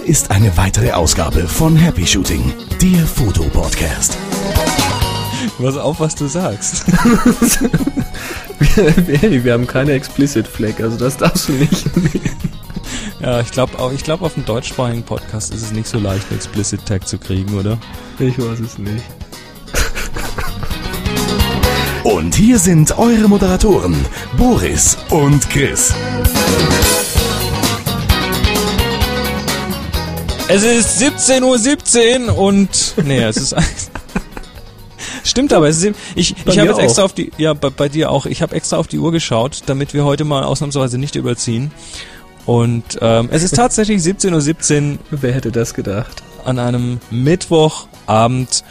Hier ist eine weitere Ausgabe von Happy Shooting, der Fotopodcast. Pass auf, was du sagst. hey, wir haben keine Explicit Flag, also das darfst du nicht. ja, ich glaube ich glaub, auf dem deutschsprachigen Podcast ist es nicht so leicht, einen Explicit Tag zu kriegen, oder? Ich weiß es nicht. Und hier sind eure Moderatoren, Boris und Chris. Es ist 17.17 Uhr und. Nee, es ist. Stimmt aber, es ist, ich, ich habe jetzt extra auf die, ja, bei, bei dir auch, ich habe extra auf die Uhr geschaut, damit wir heute mal ausnahmsweise nicht überziehen. Und ähm, es ist tatsächlich 17.17 Uhr. Wer hätte das gedacht? An einem Mittwochabend.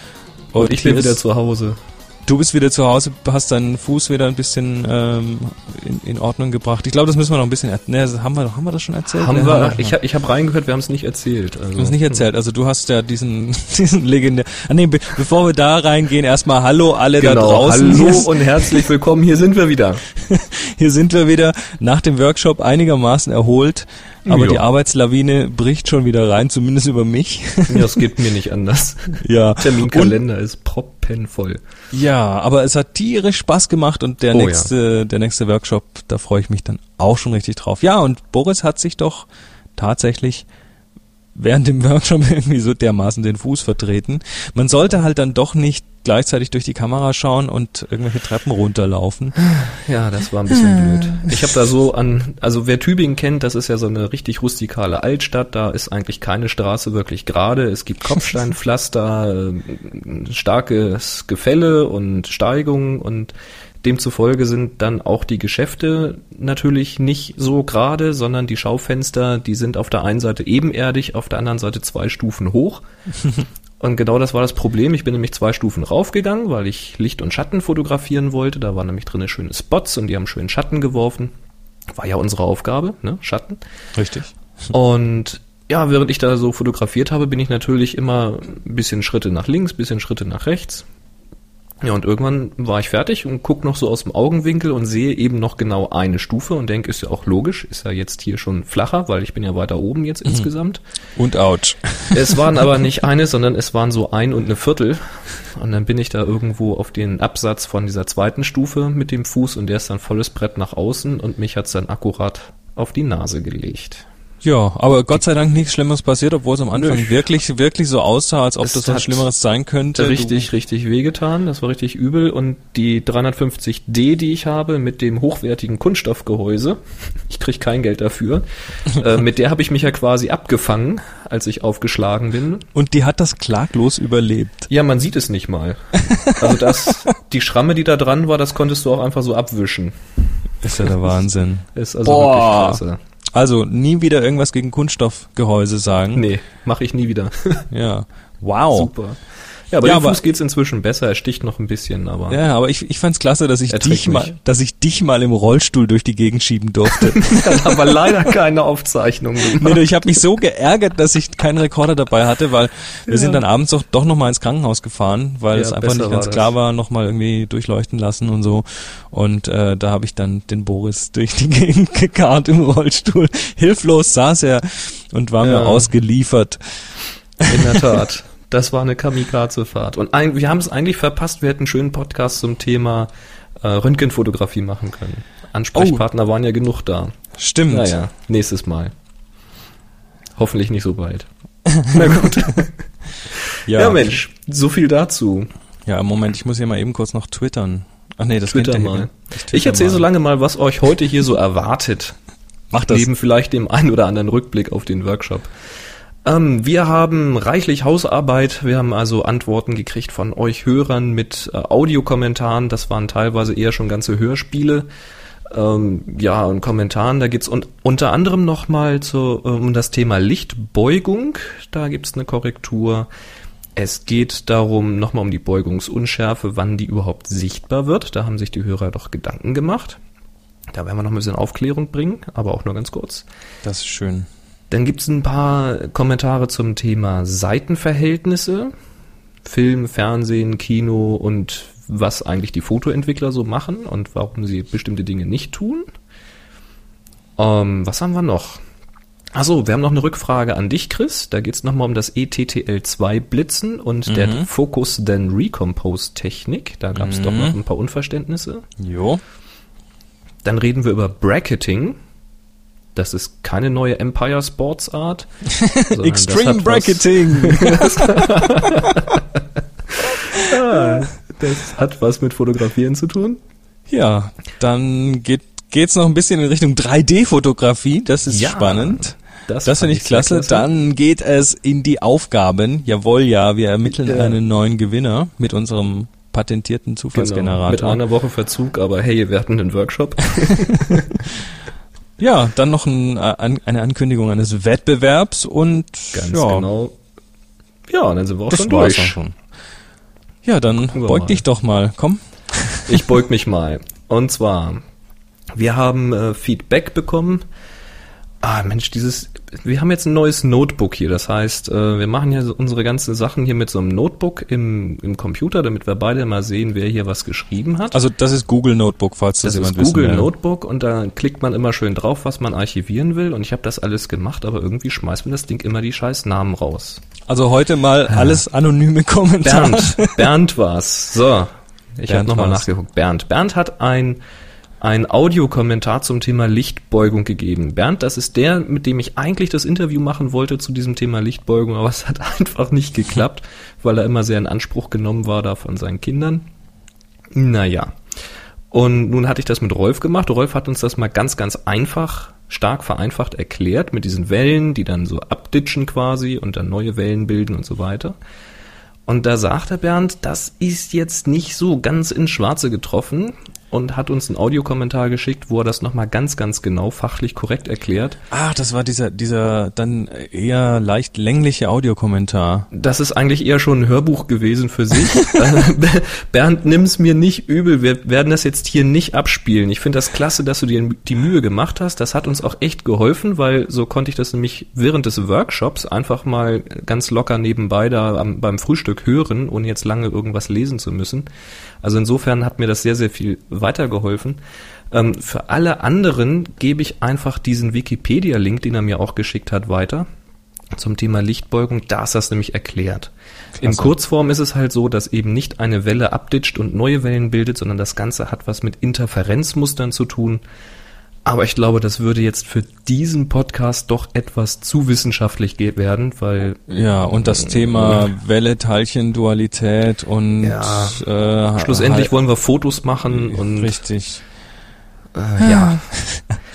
Und, und ich bin wieder zu Hause. Du bist wieder zu Hause, hast deinen Fuß wieder ein bisschen ähm, in, in Ordnung gebracht. Ich glaube, das müssen wir noch ein bisschen. Ne, haben wir, haben wir das schon erzählt? Haben wir. Ich, ich habe reingehört, wir haben es nicht erzählt. Also. Du hast es nicht erzählt. Also du hast ja diesen, diesen legendär. Ah, nee, be bevor wir da reingehen, erstmal Hallo alle genau, da draußen. Hallo und herzlich willkommen. Hier sind wir wieder. Hier sind wir wieder nach dem Workshop einigermaßen erholt. Aber jo. die Arbeitslawine bricht schon wieder rein, zumindest über mich. Ja, es geht mir nicht anders. Ja. Terminkalender und, ist proppenvoll. Ja, aber es hat tierisch Spaß gemacht und der oh, nächste, ja. der nächste Workshop, da freue ich mich dann auch schon richtig drauf. Ja, und Boris hat sich doch tatsächlich während dem Workshop irgendwie so dermaßen den Fuß vertreten. Man sollte halt dann doch nicht gleichzeitig durch die Kamera schauen und irgendwelche Treppen runterlaufen. Ja, das war ein bisschen blöd. Ich habe da so an, also wer Tübingen kennt, das ist ja so eine richtig rustikale Altstadt, da ist eigentlich keine Straße wirklich gerade. Es gibt Kopfsteinpflaster, äh, starkes Gefälle und Steigungen und Demzufolge sind dann auch die Geschäfte natürlich nicht so gerade, sondern die Schaufenster, die sind auf der einen Seite ebenerdig, auf der anderen Seite zwei Stufen hoch. Und genau das war das Problem. Ich bin nämlich zwei Stufen raufgegangen, weil ich Licht und Schatten fotografieren wollte. Da waren nämlich drin schöne Spots und die haben schönen Schatten geworfen. War ja unsere Aufgabe, ne? Schatten. Richtig. Und ja, während ich da so fotografiert habe, bin ich natürlich immer ein bisschen Schritte nach links, bisschen Schritte nach rechts. Ja, und irgendwann war ich fertig und guck noch so aus dem Augenwinkel und sehe eben noch genau eine Stufe und denke, ist ja auch logisch, ist ja jetzt hier schon flacher, weil ich bin ja weiter oben jetzt mhm. insgesamt. Und ouch. Es waren aber nicht eine, sondern es waren so ein und eine Viertel. Und dann bin ich da irgendwo auf den Absatz von dieser zweiten Stufe mit dem Fuß und der ist dann volles Brett nach außen und mich hat's dann akkurat auf die Nase gelegt. Ja, aber Gott sei Dank nichts Schlimmeres passiert, obwohl es am Anfang Nö. wirklich, wirklich so aussah, als ob es das was Schlimmeres sein könnte. Richtig, du richtig wehgetan. Das war richtig übel. Und die 350D, die ich habe, mit dem hochwertigen Kunststoffgehäuse, ich krieg kein Geld dafür, äh, mit der habe ich mich ja quasi abgefangen, als ich aufgeschlagen bin. Und die hat das klaglos überlebt. Ja, man sieht es nicht mal. Also das, die Schramme, die da dran war, das konntest du auch einfach so abwischen. Ist ja der Wahnsinn. Ist also Boah. wirklich klasse. Also nie wieder irgendwas gegen Kunststoffgehäuse sagen. Nee, mache ich nie wieder. ja. Wow. Super. Ja, aber ja, dem Fuß geht's inzwischen besser. Er sticht noch ein bisschen, aber. Ja, aber ich, ich fand's klasse, dass ich dich mal, dass ich dich mal im Rollstuhl durch die Gegend schieben durfte. ja, aber leider keine Aufzeichnung gemacht. Nee, ich habe mich so geärgert, dass ich keinen Rekorder dabei hatte, weil wir ja. sind dann abends doch, doch noch mal ins Krankenhaus gefahren, weil es einfach nicht ganz klar war, noch mal irgendwie durchleuchten lassen und so. Und äh, da habe ich dann den Boris durch die Gegend gekarrt im Rollstuhl. Hilflos saß er und war mir ausgeliefert. In der Tat. Das war eine Kamikaze-Fahrt. Und ein, wir haben es eigentlich verpasst, wir hätten einen schönen Podcast zum Thema äh, Röntgenfotografie machen können. Ansprechpartner oh. waren ja genug da. Stimmt. Naja, nächstes Mal. Hoffentlich nicht so bald. Na gut. ja. ja, Mensch, so viel dazu. Ja, Moment, ich muss hier mal eben kurz noch twittern. Ach nee, das Twitter mal. Ich, ich erzähle so lange mal, was euch heute hier so erwartet. Macht das. Neben vielleicht dem einen oder anderen Rückblick auf den Workshop. Ähm, wir haben reichlich Hausarbeit. Wir haben also Antworten gekriegt von euch Hörern mit äh, Audiokommentaren. Das waren teilweise eher schon ganze Hörspiele. Ähm, ja, und Kommentaren. Da geht's un unter anderem nochmal äh, um das Thema Lichtbeugung. Da gibt's eine Korrektur. Es geht darum, nochmal um die Beugungsunschärfe, wann die überhaupt sichtbar wird. Da haben sich die Hörer doch Gedanken gemacht. Da werden wir noch ein bisschen Aufklärung bringen, aber auch nur ganz kurz. Das ist schön. Dann gibt es ein paar Kommentare zum Thema Seitenverhältnisse, Film, Fernsehen, Kino und was eigentlich die Fotoentwickler so machen und warum sie bestimmte Dinge nicht tun. Ähm, was haben wir noch? Achso, wir haben noch eine Rückfrage an dich, Chris. Da geht es nochmal um das ETTL2 Blitzen und mhm. der Focus Then Recompose Technik. Da gab es mhm. doch noch ein paar Unverständnisse. Jo. Dann reden wir über Bracketing. Das ist keine neue Empire Sports Art. Extreme Bracketing. ja, das hat was mit Fotografieren zu tun. Ja, dann geht geht's noch ein bisschen in Richtung 3D-Fotografie. Das ist ja, spannend. Das, das finde ich klasse. klasse. Dann geht es in die Aufgaben. Jawohl, ja, wir ermitteln ja. einen neuen Gewinner mit unserem patentierten Zufallsgenerator. Genau, mit einer Woche Verzug, aber hey, wir hatten einen Workshop. ja, dann noch ein, eine Ankündigung eines Wettbewerbs und ganz ja. genau. Ja, dann sind wir auch das schon durch. Schon. Ja, dann beug dich doch mal, komm. Ich beug mich mal. Und zwar, wir haben äh, Feedback bekommen. Ah, Mensch, dieses, wir haben jetzt ein neues Notebook hier. Das heißt, äh, wir machen ja unsere ganzen Sachen hier mit so einem Notebook im, im Computer, damit wir beide mal sehen, wer hier was geschrieben hat. Also das ist Google Notebook, falls das, das jemand ist Google wissen will. Notebook und da klickt man immer schön drauf, was man archivieren will. Und ich habe das alles gemacht, aber irgendwie schmeißt mir das Ding immer die scheiß Namen raus. Also heute mal alles anonyme Kommentare. Bernd, Bernd war's. So, ich habe nochmal nachgeguckt. Bernd. Bernd hat ein, ein Audiokommentar zum Thema Lichtbeugung gegeben. Bernd, das ist der, mit dem ich eigentlich das Interview machen wollte zu diesem Thema Lichtbeugung, aber es hat einfach nicht geklappt, weil er immer sehr in Anspruch genommen war da von seinen Kindern. Naja. Und nun hatte ich das mit Rolf gemacht. Rolf hat uns das mal ganz, ganz einfach, stark vereinfacht erklärt mit diesen Wellen, die dann so abditschen quasi und dann neue Wellen bilden und so weiter. Und da sagte Bernd, das ist jetzt nicht so ganz ins Schwarze getroffen und hat uns einen Audiokommentar geschickt, wo er das nochmal ganz, ganz genau fachlich korrekt erklärt. Ach, das war dieser, dieser dann eher leicht längliche Audiokommentar. Das ist eigentlich eher schon ein Hörbuch gewesen für sich. Bernd, nimm's mir nicht übel. Wir werden das jetzt hier nicht abspielen. Ich finde das klasse, dass du dir die Mühe gemacht hast. Das hat uns auch echt geholfen, weil so konnte ich das nämlich während des Workshops einfach mal ganz locker nebenbei da am, beim Frühstück hören, ohne jetzt lange irgendwas lesen zu müssen. Also insofern hat mir das sehr, sehr viel weitergeholfen. Ähm, für alle anderen gebe ich einfach diesen Wikipedia-Link, den er mir auch geschickt hat, weiter zum Thema Lichtbeugung. Da ist das nämlich erklärt. Klasse. In Kurzform ist es halt so, dass eben nicht eine Welle abditscht und neue Wellen bildet, sondern das Ganze hat was mit Interferenzmustern zu tun. Aber ich glaube, das würde jetzt für diesen Podcast doch etwas zu wissenschaftlich werden, weil ja und das Thema Welle Teilchen Dualität und ja, äh, schlussendlich halt, wollen wir Fotos machen und richtig äh, ja.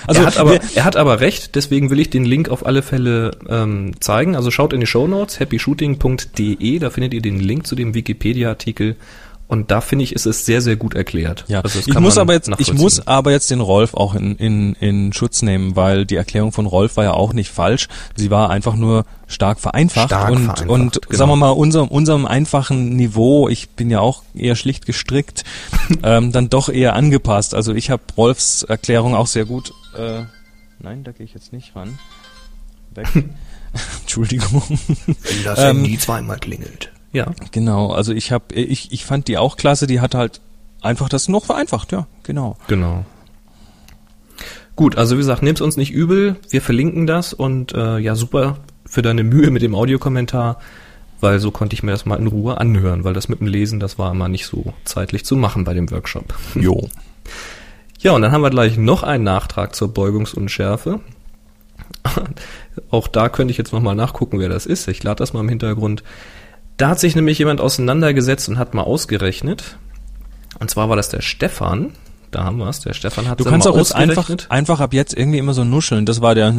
Also er hat, aber, er hat aber recht, deswegen will ich den Link auf alle Fälle ähm, zeigen. Also schaut in die Show Notes happyshooting.de, da findet ihr den Link zu dem Wikipedia-Artikel und da finde ich, ist es sehr, sehr gut erklärt. Ja, also ich muss aber jetzt, ich muss aber jetzt den Rolf auch in, in, in Schutz nehmen, weil die Erklärung von Rolf war ja auch nicht falsch. Sie war einfach nur stark vereinfacht stark und, vereinfacht, und genau. sagen wir mal, unserem, unserem einfachen Niveau, ich bin ja auch eher schlicht gestrickt, ähm, dann doch eher angepasst. Also ich habe Rolfs Erklärung auch sehr gut, äh, nein, da gehe ich jetzt nicht ran. Weg. Entschuldigung. Wenn das Handy ähm, zweimal klingelt. Ja. Genau, also ich habe ich ich fand die auch klasse, die hat halt einfach das noch vereinfacht, ja, genau. Genau. Gut, also wie gesagt, nehm's uns nicht übel, wir verlinken das und äh, ja, super für deine Mühe mit dem Audiokommentar, weil so konnte ich mir das mal in Ruhe anhören, weil das mit dem Lesen, das war immer nicht so zeitlich zu machen bei dem Workshop. Jo. Ja, und dann haben wir gleich noch einen Nachtrag zur Beugungsunschärfe. Auch da könnte ich jetzt nochmal nachgucken, wer das ist. Ich lade das mal im Hintergrund. Da hat sich nämlich jemand auseinandergesetzt und hat mal ausgerechnet. Und zwar war das der Stefan. Da haben wir es. Der Stefan hat Du kannst auch jetzt einfach, einfach ab jetzt irgendwie immer so nuscheln. Das war der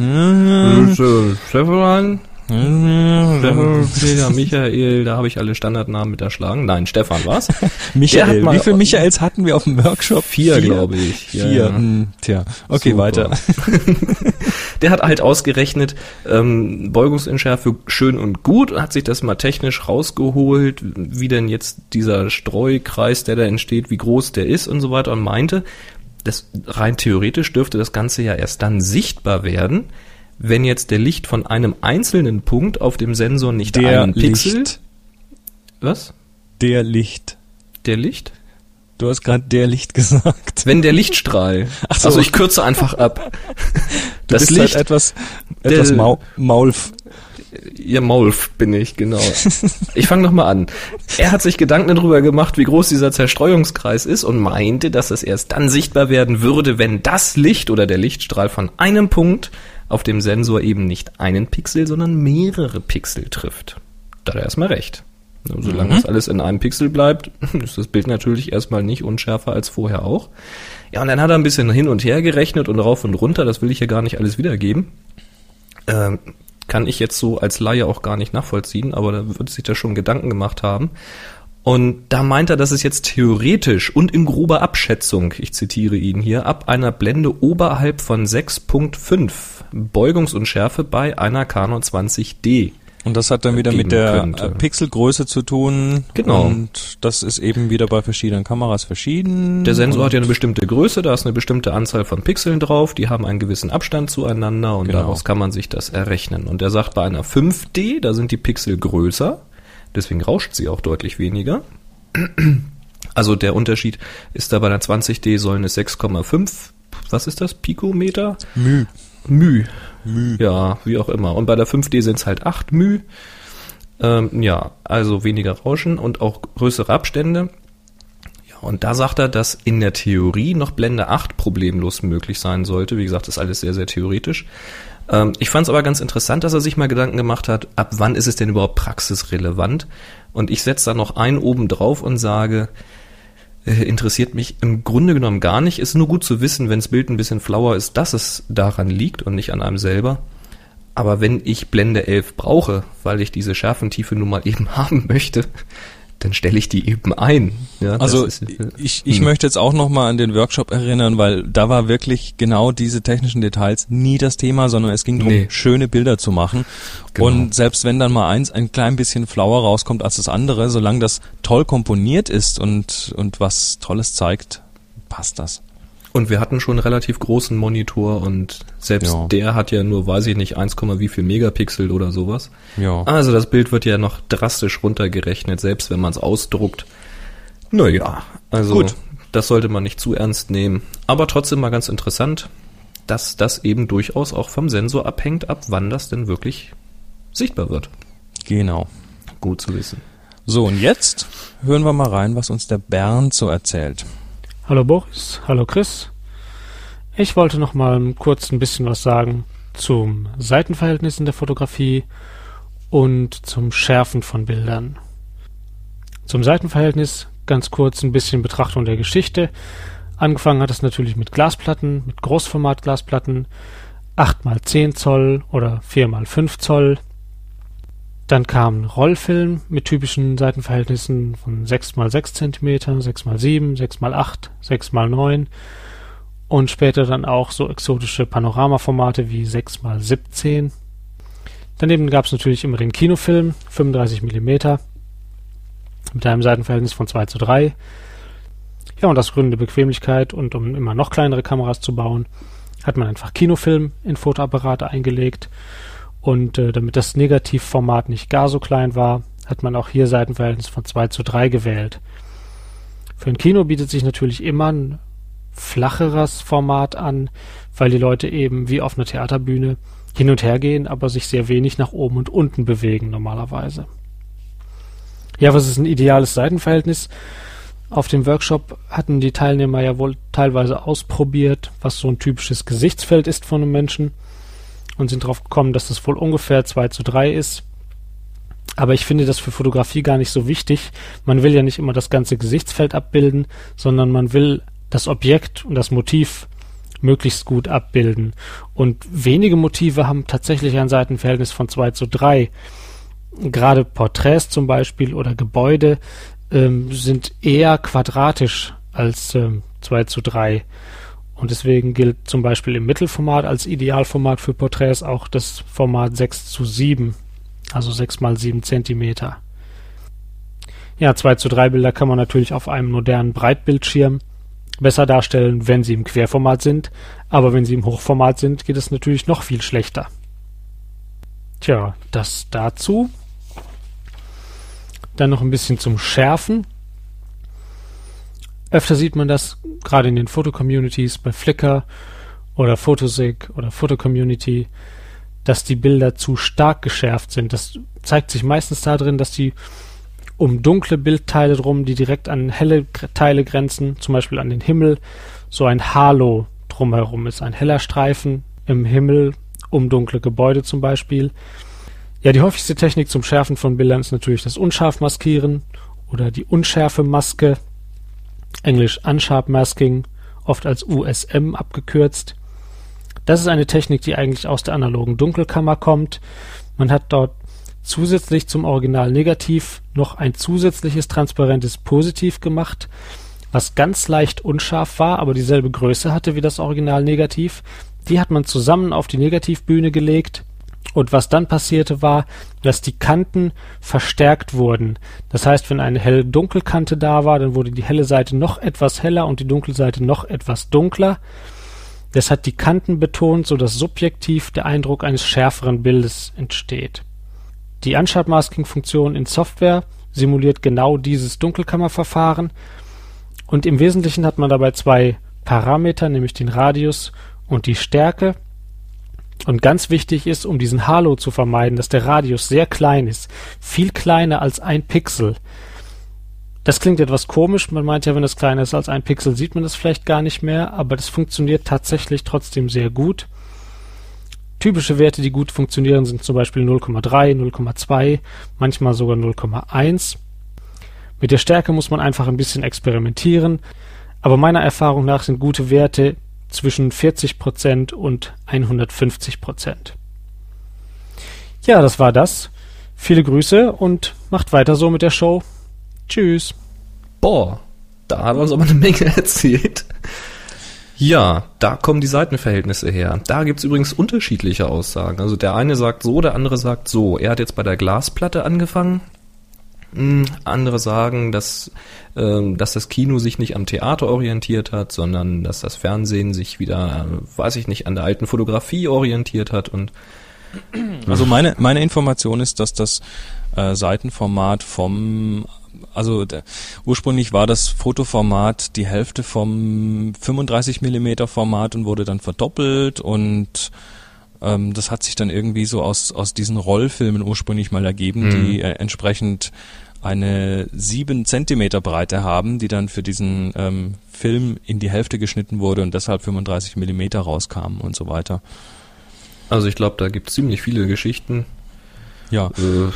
Stefan. Stefan, Michael, da habe ich alle Standardnamen mit erschlagen. Nein, Stefan war's. Michael, wie viele Michaels hatten wir auf dem Workshop? Vier, glaube ich. Vier, ja, hm, tja. Okay, Super. weiter. Der hat halt ausgerechnet, ähm, Beugungsunschärfe schön und gut, hat sich das mal technisch rausgeholt, wie denn jetzt dieser Streukreis, der da entsteht, wie groß der ist und so weiter und meinte, das rein theoretisch dürfte das Ganze ja erst dann sichtbar werden, wenn jetzt der Licht von einem einzelnen Punkt auf dem Sensor nicht der einen Pixel. Licht. Was? Der Licht. Der Licht? Du hast gerade der Licht gesagt. Wenn der Lichtstrahl. Ach so. Also ich kürze einfach ab. Du das bist halt Licht halt etwas, etwas der, Mau Maulf. Ja, Maulf bin ich, genau. Ich fange nochmal an. Er hat sich Gedanken darüber gemacht, wie groß dieser Zerstreuungskreis ist und meinte, dass es erst dann sichtbar werden würde, wenn das Licht oder der Lichtstrahl von einem Punkt auf dem Sensor eben nicht einen Pixel, sondern mehrere Pixel trifft. Da hat er erstmal recht. Solange mhm. das alles in einem Pixel bleibt, ist das Bild natürlich erstmal nicht unschärfer als vorher auch. Ja, und dann hat er ein bisschen hin und her gerechnet und rauf und runter, das will ich hier gar nicht alles wiedergeben. Ähm, kann ich jetzt so als Laie auch gar nicht nachvollziehen, aber da würde sich da schon Gedanken gemacht haben. Und da meint er, dass es jetzt theoretisch und in grober Abschätzung, ich zitiere ihn hier, ab einer Blende oberhalb von 6.5 Beugungsunschärfe bei einer Canon 20D und das hat dann wieder mit der könnte. Pixelgröße zu tun. Genau. Und das ist eben wieder bei verschiedenen Kameras verschieden. Der Sensor hat ja eine bestimmte Größe, da ist eine bestimmte Anzahl von Pixeln drauf, die haben einen gewissen Abstand zueinander und genau. daraus kann man sich das errechnen. Und er sagt, bei einer 5D, da sind die Pixel größer, deswegen rauscht sie auch deutlich weniger. Also der Unterschied ist da bei einer 20D sollen es 6,5, was ist das, Pikometer? Müh. Müh. Müh. Ja, wie auch immer. Und bei der 5D sind es halt 8 Müh. Ähm, ja, also weniger Rauschen und auch größere Abstände. Ja, und da sagt er, dass in der Theorie noch Blende 8 problemlos möglich sein sollte. Wie gesagt, das ist alles sehr, sehr theoretisch. Ähm, ich fand es aber ganz interessant, dass er sich mal Gedanken gemacht hat, ab wann ist es denn überhaupt praxisrelevant? Und ich setze da noch einen oben drauf und sage, äh, interessiert mich im Grunde genommen gar nicht. Ist nur gut zu wissen, wenn das Bild ein bisschen flauer ist, dass es daran liegt und nicht an einem selber. Aber wenn ich Blende 11 brauche, weil ich diese Schärfentiefe nun mal eben haben möchte, dann stelle ich die eben ein. Ja, also ist, ich, ich hm. möchte jetzt auch nochmal an den Workshop erinnern, weil da war wirklich genau diese technischen Details nie das Thema, sondern es ging darum, nee. schöne Bilder zu machen. Genau. Und selbst wenn dann mal eins ein klein bisschen flauer rauskommt als das andere, solange das toll komponiert ist und, und was Tolles zeigt, passt das. Und wir hatten schon einen relativ großen Monitor und selbst ja. der hat ja nur, weiß ich nicht, 1, wie viel Megapixel oder sowas. Ja. Also das Bild wird ja noch drastisch runtergerechnet, selbst wenn man es ausdruckt. Naja, also Gut. das sollte man nicht zu ernst nehmen. Aber trotzdem mal ganz interessant, dass das eben durchaus auch vom Sensor abhängt, ab wann das denn wirklich sichtbar wird. Genau. Gut zu wissen. So, und jetzt hören wir mal rein, was uns der Bernd so erzählt. Hallo Boris, hallo Chris. Ich wollte noch mal kurz ein bisschen was sagen zum Seitenverhältnis in der Fotografie und zum Schärfen von Bildern. Zum Seitenverhältnis ganz kurz ein bisschen Betrachtung der Geschichte. Angefangen hat es natürlich mit Glasplatten, mit Großformatglasplatten, 8 x 10 Zoll oder 4 x 5 Zoll. Dann kam Rollfilm mit typischen Seitenverhältnissen von 6 x 6 cm, 6 x 7, 6 x 8, 6 x 9 und später dann auch so exotische Panoramaformate wie 6 x 17. Daneben gab es natürlich immer den Kinofilm, 35 mm, mit einem Seitenverhältnis von 2 zu 3. Ja, und aus Gründen der Bequemlichkeit und um immer noch kleinere Kameras zu bauen, hat man einfach Kinofilm in Fotoapparate eingelegt und äh, damit das Negativformat nicht gar so klein war, hat man auch hier Seitenverhältnis von 2 zu 3 gewählt. Für ein Kino bietet sich natürlich immer ein flacheres Format an, weil die Leute eben wie auf einer Theaterbühne hin und her gehen, aber sich sehr wenig nach oben und unten bewegen normalerweise. Ja, was ist ein ideales Seitenverhältnis? Auf dem Workshop hatten die Teilnehmer ja wohl teilweise ausprobiert, was so ein typisches Gesichtsfeld ist von einem Menschen und sind drauf gekommen, dass das wohl ungefähr 2 zu 3 ist. Aber ich finde das für Fotografie gar nicht so wichtig. Man will ja nicht immer das ganze Gesichtsfeld abbilden, sondern man will das Objekt und das Motiv möglichst gut abbilden. Und wenige Motive haben tatsächlich ein Seitenverhältnis von 2 zu 3. Gerade Porträts zum Beispiel oder Gebäude ähm, sind eher quadratisch als ähm, 2 zu 3. Und deswegen gilt zum Beispiel im Mittelformat als Idealformat für Porträts auch das Format 6 zu 7, also 6 mal 7 Zentimeter. Ja, 2 zu 3 Bilder kann man natürlich auf einem modernen Breitbildschirm besser darstellen, wenn sie im Querformat sind, aber wenn sie im Hochformat sind, geht es natürlich noch viel schlechter. Tja, das dazu. Dann noch ein bisschen zum Schärfen. Öfter sieht man das gerade in den Fotocommunities bei Flickr oder Photosig oder Fotocommunity, dass die Bilder zu stark geschärft sind. Das zeigt sich meistens darin, dass die um dunkle Bildteile drum, die direkt an helle Teile grenzen, zum Beispiel an den Himmel, so ein Halo drumherum ist, ein heller Streifen im Himmel um dunkle Gebäude zum Beispiel. Ja, die häufigste Technik zum Schärfen von Bildern ist natürlich das Unscharfmaskieren oder die Unschärfe-Maske, englisch Unsharp Masking, oft als USM abgekürzt. Das ist eine Technik, die eigentlich aus der analogen Dunkelkammer kommt. Man hat dort zusätzlich zum Original Negativ noch ein zusätzliches transparentes Positiv gemacht, was ganz leicht unscharf war, aber dieselbe Größe hatte wie das Original Negativ. Die hat man zusammen auf die Negativbühne gelegt und was dann passierte war, dass die Kanten verstärkt wurden. Das heißt, wenn eine helle Dunkelkante da war, dann wurde die helle Seite noch etwas heller und die dunkle Seite noch etwas dunkler. Das hat die Kanten betont, so dass subjektiv der Eindruck eines schärferen Bildes entsteht. Die Unsharp Masking Funktion in Software simuliert genau dieses Dunkelkammerverfahren und im Wesentlichen hat man dabei zwei Parameter, nämlich den Radius und die Stärke. Und ganz wichtig ist, um diesen Halo zu vermeiden, dass der Radius sehr klein ist, viel kleiner als ein Pixel. Das klingt etwas komisch, man meint ja, wenn es kleiner ist als ein Pixel, sieht man das vielleicht gar nicht mehr, aber das funktioniert tatsächlich trotzdem sehr gut. Typische Werte, die gut funktionieren, sind zum Beispiel 0,3, 0,2, manchmal sogar 0,1. Mit der Stärke muss man einfach ein bisschen experimentieren, aber meiner Erfahrung nach sind gute Werte zwischen 40% und 150%. Ja, das war das. Viele Grüße und macht weiter so mit der Show. Tschüss. Boah, da hat uns aber eine Menge erzählt. Ja, da kommen die Seitenverhältnisse her. Da gibt's übrigens unterschiedliche Aussagen. Also der eine sagt so, der andere sagt so. Er hat jetzt bei der Glasplatte angefangen. Hm, andere sagen, dass, äh, dass das Kino sich nicht am Theater orientiert hat, sondern dass das Fernsehen sich wieder, äh, weiß ich nicht, an der alten Fotografie orientiert hat und also meine meine Information ist, dass das äh, Seitenformat vom also der, ursprünglich war das Fotoformat die Hälfte vom 35 Millimeter Format und wurde dann verdoppelt und ähm, das hat sich dann irgendwie so aus, aus diesen Rollfilmen ursprünglich mal ergeben, mhm. die äh, entsprechend eine sieben Zentimeter Breite haben, die dann für diesen ähm, Film in die Hälfte geschnitten wurde und deshalb 35 Millimeter rauskamen und so weiter. Also ich glaube, da gibt es ziemlich viele Geschichten. Ja. Äh,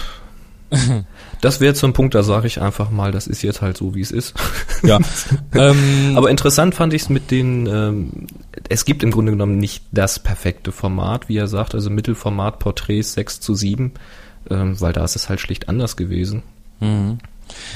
das wäre zum Punkt, da sage ich einfach mal, das ist jetzt halt so, wie es ist. Ja. ähm, Aber interessant fand ich es mit den, ähm, es gibt im Grunde genommen nicht das perfekte Format, wie er sagt, also Mittelformat Porträts 6 zu 7, ähm, weil da ist es halt schlicht anders gewesen. Mhm.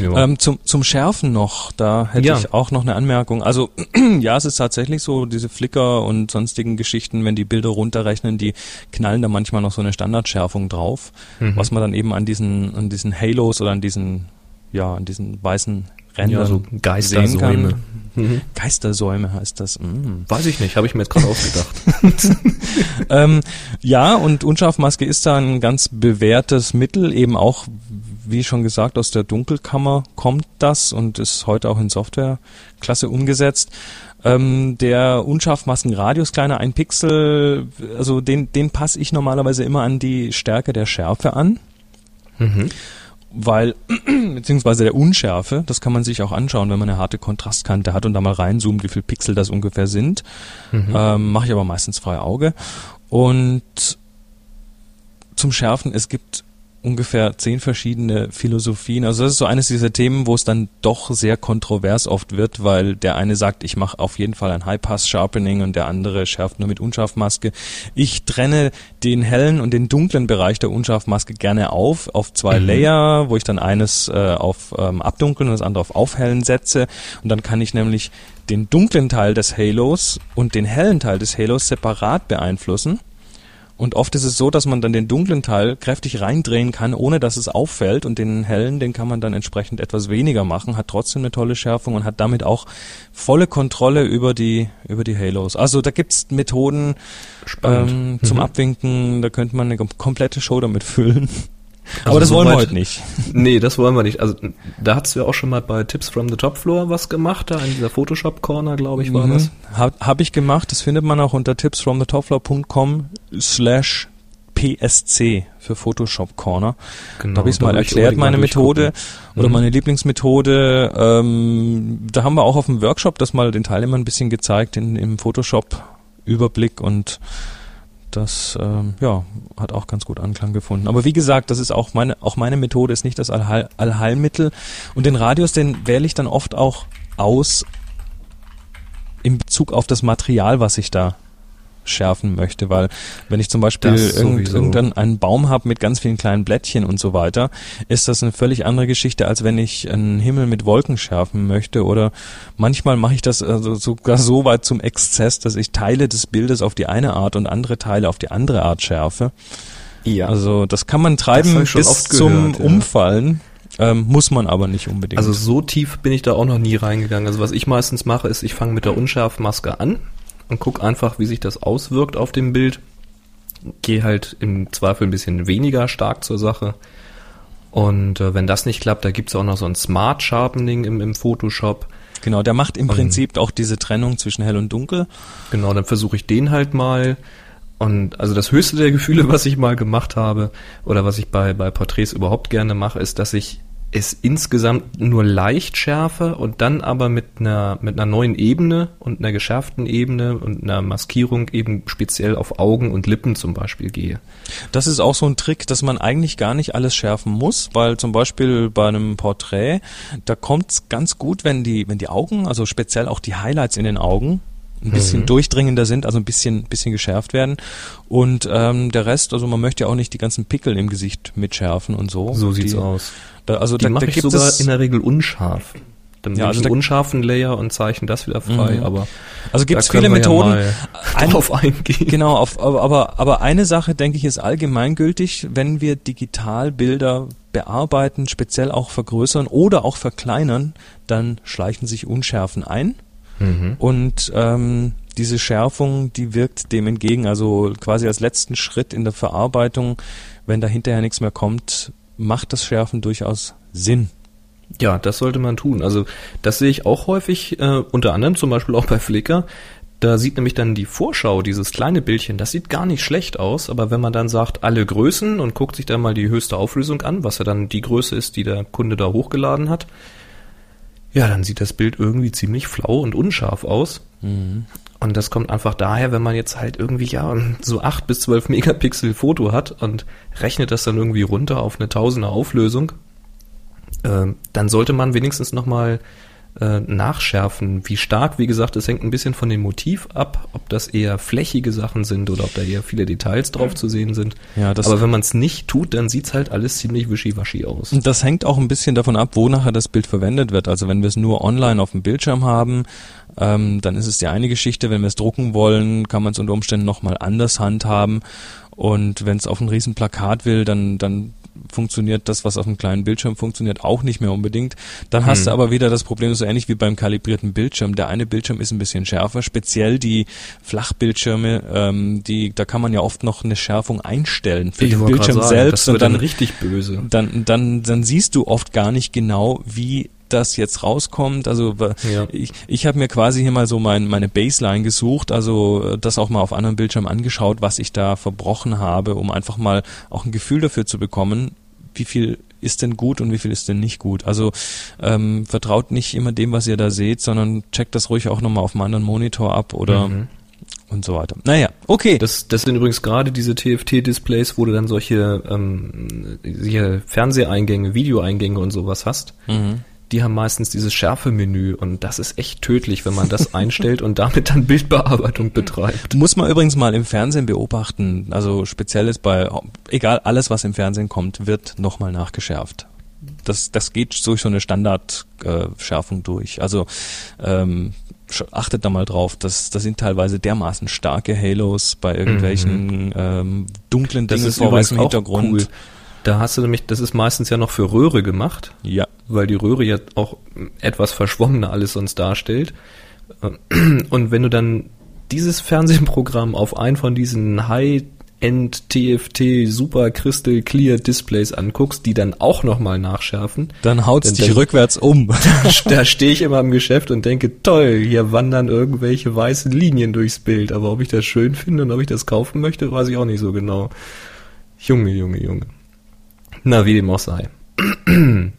Ähm, zum, zum Schärfen noch, da hätte ja. ich auch noch eine Anmerkung. Also ja, es ist tatsächlich so, diese Flickr und sonstigen Geschichten, wenn die Bilder runterrechnen, die knallen da manchmal noch so eine Standardschärfung drauf, mhm. was man dann eben an diesen, an diesen Halos oder an diesen, ja, an diesen weißen Rändern ja, so Geistersäume. Mhm. Geistersäume heißt das. Mhm. Weiß ich nicht, habe ich mir jetzt gerade ausgedacht. ähm, ja, und Unscharfmaske ist da ein ganz bewährtes Mittel, eben auch wie schon gesagt, aus der Dunkelkammer kommt das und ist heute auch in Software klasse umgesetzt. Ähm, der Unscharfmaskenradius kleiner ein Pixel, also den, den passe ich normalerweise immer an die Stärke der Schärfe an. Mhm. Weil, beziehungsweise der Unschärfe, das kann man sich auch anschauen, wenn man eine harte Kontrastkante hat und da mal reinzoomt, wie viel Pixel das ungefähr sind. Mhm. Ähm, Mache ich aber meistens frei Auge. Und zum Schärfen, es gibt ungefähr zehn verschiedene Philosophien. Also das ist so eines dieser Themen, wo es dann doch sehr kontrovers oft wird, weil der eine sagt, ich mache auf jeden Fall ein High-Pass-Sharpening und der andere schärft nur mit Unscharfmaske. Ich trenne den hellen und den dunklen Bereich der Unscharfmaske gerne auf, auf zwei mhm. Layer, wo ich dann eines äh, auf ähm, Abdunkeln und das andere auf Aufhellen setze. Und dann kann ich nämlich den dunklen Teil des Halos und den hellen Teil des Halos separat beeinflussen und oft ist es so, dass man dann den dunklen Teil kräftig reindrehen kann, ohne dass es auffällt. Und den hellen, den kann man dann entsprechend etwas weniger machen, hat trotzdem eine tolle Schärfung und hat damit auch volle Kontrolle über die, über die Halos. Also da gibt's Methoden ähm, zum mhm. Abwinken, da könnte man eine komplette Show damit füllen. Also Aber das so wollen wir heute nicht. Nee, das wollen wir nicht. Also da hast du ja auch schon mal bei Tips from the Top Floor was gemacht, da in dieser Photoshop Corner, glaube ich, war mhm. das. Hab, hab ich gemacht. Das findet man auch unter tipsfromthetopfloor.com slash PSC für Photoshop Corner. Genau, da habe ich es mal erklärt, meine Methode oder mhm. meine Lieblingsmethode. Ähm, da haben wir auch auf dem Workshop das mal den Teilnehmern ein bisschen gezeigt in, im Photoshop-Überblick und das ähm, ja, hat auch ganz gut Anklang gefunden. Aber wie gesagt, das ist auch meine, auch meine Methode, ist nicht das Allheil, Allheilmittel. Und den Radius, den wähle ich dann oft auch aus in Bezug auf das Material, was ich da schärfen möchte, weil wenn ich zum Beispiel irgend, irgendeinen einen Baum habe mit ganz vielen kleinen Blättchen und so weiter, ist das eine völlig andere Geschichte, als wenn ich einen Himmel mit Wolken schärfen möchte oder manchmal mache ich das also sogar so weit zum Exzess, dass ich Teile des Bildes auf die eine Art und andere Teile auf die andere Art schärfe. Ja. Also das kann man treiben bis gehört, zum ja. Umfallen. Ähm, muss man aber nicht unbedingt. Also so tief bin ich da auch noch nie reingegangen. Also was ich meistens mache, ist, ich fange mit der Unschärfmaske an und guck einfach, wie sich das auswirkt auf dem Bild. Gehe halt im Zweifel ein bisschen weniger stark zur Sache. Und äh, wenn das nicht klappt, da gibt's auch noch so ein Smart Sharpening im, im Photoshop. Genau, der macht im und, Prinzip auch diese Trennung zwischen hell und dunkel. Genau, dann versuche ich den halt mal. Und also das höchste der Gefühle, was ich mal gemacht habe, oder was ich bei, bei Porträts überhaupt gerne mache, ist, dass ich es insgesamt nur leicht schärfe und dann aber mit einer, mit einer neuen Ebene und einer geschärften Ebene und einer Maskierung eben speziell auf Augen und Lippen zum Beispiel gehe. Das ist auch so ein Trick, dass man eigentlich gar nicht alles schärfen muss, weil zum Beispiel bei einem Porträt, da kommt es ganz gut, wenn die, wenn die Augen, also speziell auch die Highlights in den Augen, ein bisschen mhm. durchdringender sind, also ein bisschen, bisschen geschärft werden. Und ähm, der Rest, also man möchte ja auch nicht die ganzen Pickel im Gesicht mitschärfen und so. So sieht's die, aus. Da, also die da, mache ich sogar in der Regel unscharf. Dann ja, also einen unscharfen Layer und zeichne das wieder frei, mhm. aber also gibt es viele Methoden ja drauf eingehen. Genau, auf, aber aber eine Sache denke ich ist allgemeingültig, wenn wir Digitalbilder bearbeiten, speziell auch vergrößern oder auch verkleinern, dann schleichen sich Unschärfen ein mhm. und ähm, diese Schärfung, die wirkt dem entgegen. Also quasi als letzten Schritt in der Verarbeitung, wenn da hinterher nichts mehr kommt, macht das Schärfen durchaus Sinn. Ja, das sollte man tun. Also das sehe ich auch häufig, äh, unter anderem zum Beispiel auch bei Flickr. Da sieht nämlich dann die Vorschau, dieses kleine Bildchen, das sieht gar nicht schlecht aus, aber wenn man dann sagt, alle Größen und guckt sich dann mal die höchste Auflösung an, was ja dann die Größe ist, die der Kunde da hochgeladen hat, ja, dann sieht das Bild irgendwie ziemlich flau und unscharf aus. Mhm. Und das kommt einfach daher, wenn man jetzt halt irgendwie ja so acht bis zwölf Megapixel Foto hat und rechnet das dann irgendwie runter auf eine Tausender Auflösung, äh, dann sollte man wenigstens nochmal äh, nachschärfen, wie stark, wie gesagt, es hängt ein bisschen von dem Motiv ab, ob das eher flächige Sachen sind oder ob da eher viele Details drauf zu sehen sind. Ja, das Aber wenn man es nicht tut, dann sieht's halt alles ziemlich wischiwaschi aus. Das hängt auch ein bisschen davon ab, wo nachher das Bild verwendet wird. Also wenn wir es nur online auf dem Bildschirm haben, ähm, dann ist es die eine Geschichte. Wenn wir es drucken wollen, kann man es unter Umständen nochmal anders handhaben. Und wenn es auf ein riesen Plakat will, dann, dann funktioniert das, was auf einem kleinen Bildschirm funktioniert, auch nicht mehr unbedingt. Dann hast hm. du aber wieder das Problem, so ähnlich wie beim kalibrierten Bildschirm. Der eine Bildschirm ist ein bisschen schärfer, speziell die Flachbildschirme, ähm, die, da kann man ja oft noch eine Schärfung einstellen für ich den Bildschirm sagen, selbst. und dann, dann richtig böse. Dann, dann, dann siehst du oft gar nicht genau, wie das jetzt rauskommt. Also ja. ich, ich habe mir quasi hier mal so mein, meine Baseline gesucht, also äh, das auch mal auf anderen Bildschirmen angeschaut, was ich da verbrochen habe, um einfach mal auch ein Gefühl dafür zu bekommen, wie viel ist denn gut und wie viel ist denn nicht gut. Also ähm, vertraut nicht immer dem, was ihr da seht, sondern checkt das ruhig auch nochmal auf einem anderen Monitor ab oder mhm. und so weiter. Naja, okay. Das, das sind übrigens gerade diese TFT-Displays, wo du dann solche ähm, hier Fernseheingänge, Videoeingänge und sowas hast. Mhm die haben meistens dieses Schärfemenü und das ist echt tödlich, wenn man das einstellt und damit dann Bildbearbeitung betreibt. Muss man übrigens mal im Fernsehen beobachten. Also speziell ist bei, egal alles, was im Fernsehen kommt, wird nochmal nachgeschärft. Das, das geht durch so eine Standardschärfung äh, durch. Also ähm, achtet da mal drauf, das, das sind teilweise dermaßen starke Halos bei irgendwelchen mhm. ähm, dunklen Dingen vor weißem Hintergrund. Cool. Da hast du nämlich, das ist meistens ja noch für Röhre gemacht. Ja. Weil die Röhre ja auch etwas verschwommener alles sonst darstellt. Und wenn du dann dieses Fernsehprogramm auf einen von diesen High High-End TFT Super Crystal Clear Displays anguckst, die dann auch nochmal nachschärfen. Dann haut's dich dann, rückwärts um. da stehe ich immer im Geschäft und denke, toll, hier wandern irgendwelche weißen Linien durchs Bild. Aber ob ich das schön finde und ob ich das kaufen möchte, weiß ich auch nicht so genau. Junge, Junge, Junge. Na, wie dem auch sei.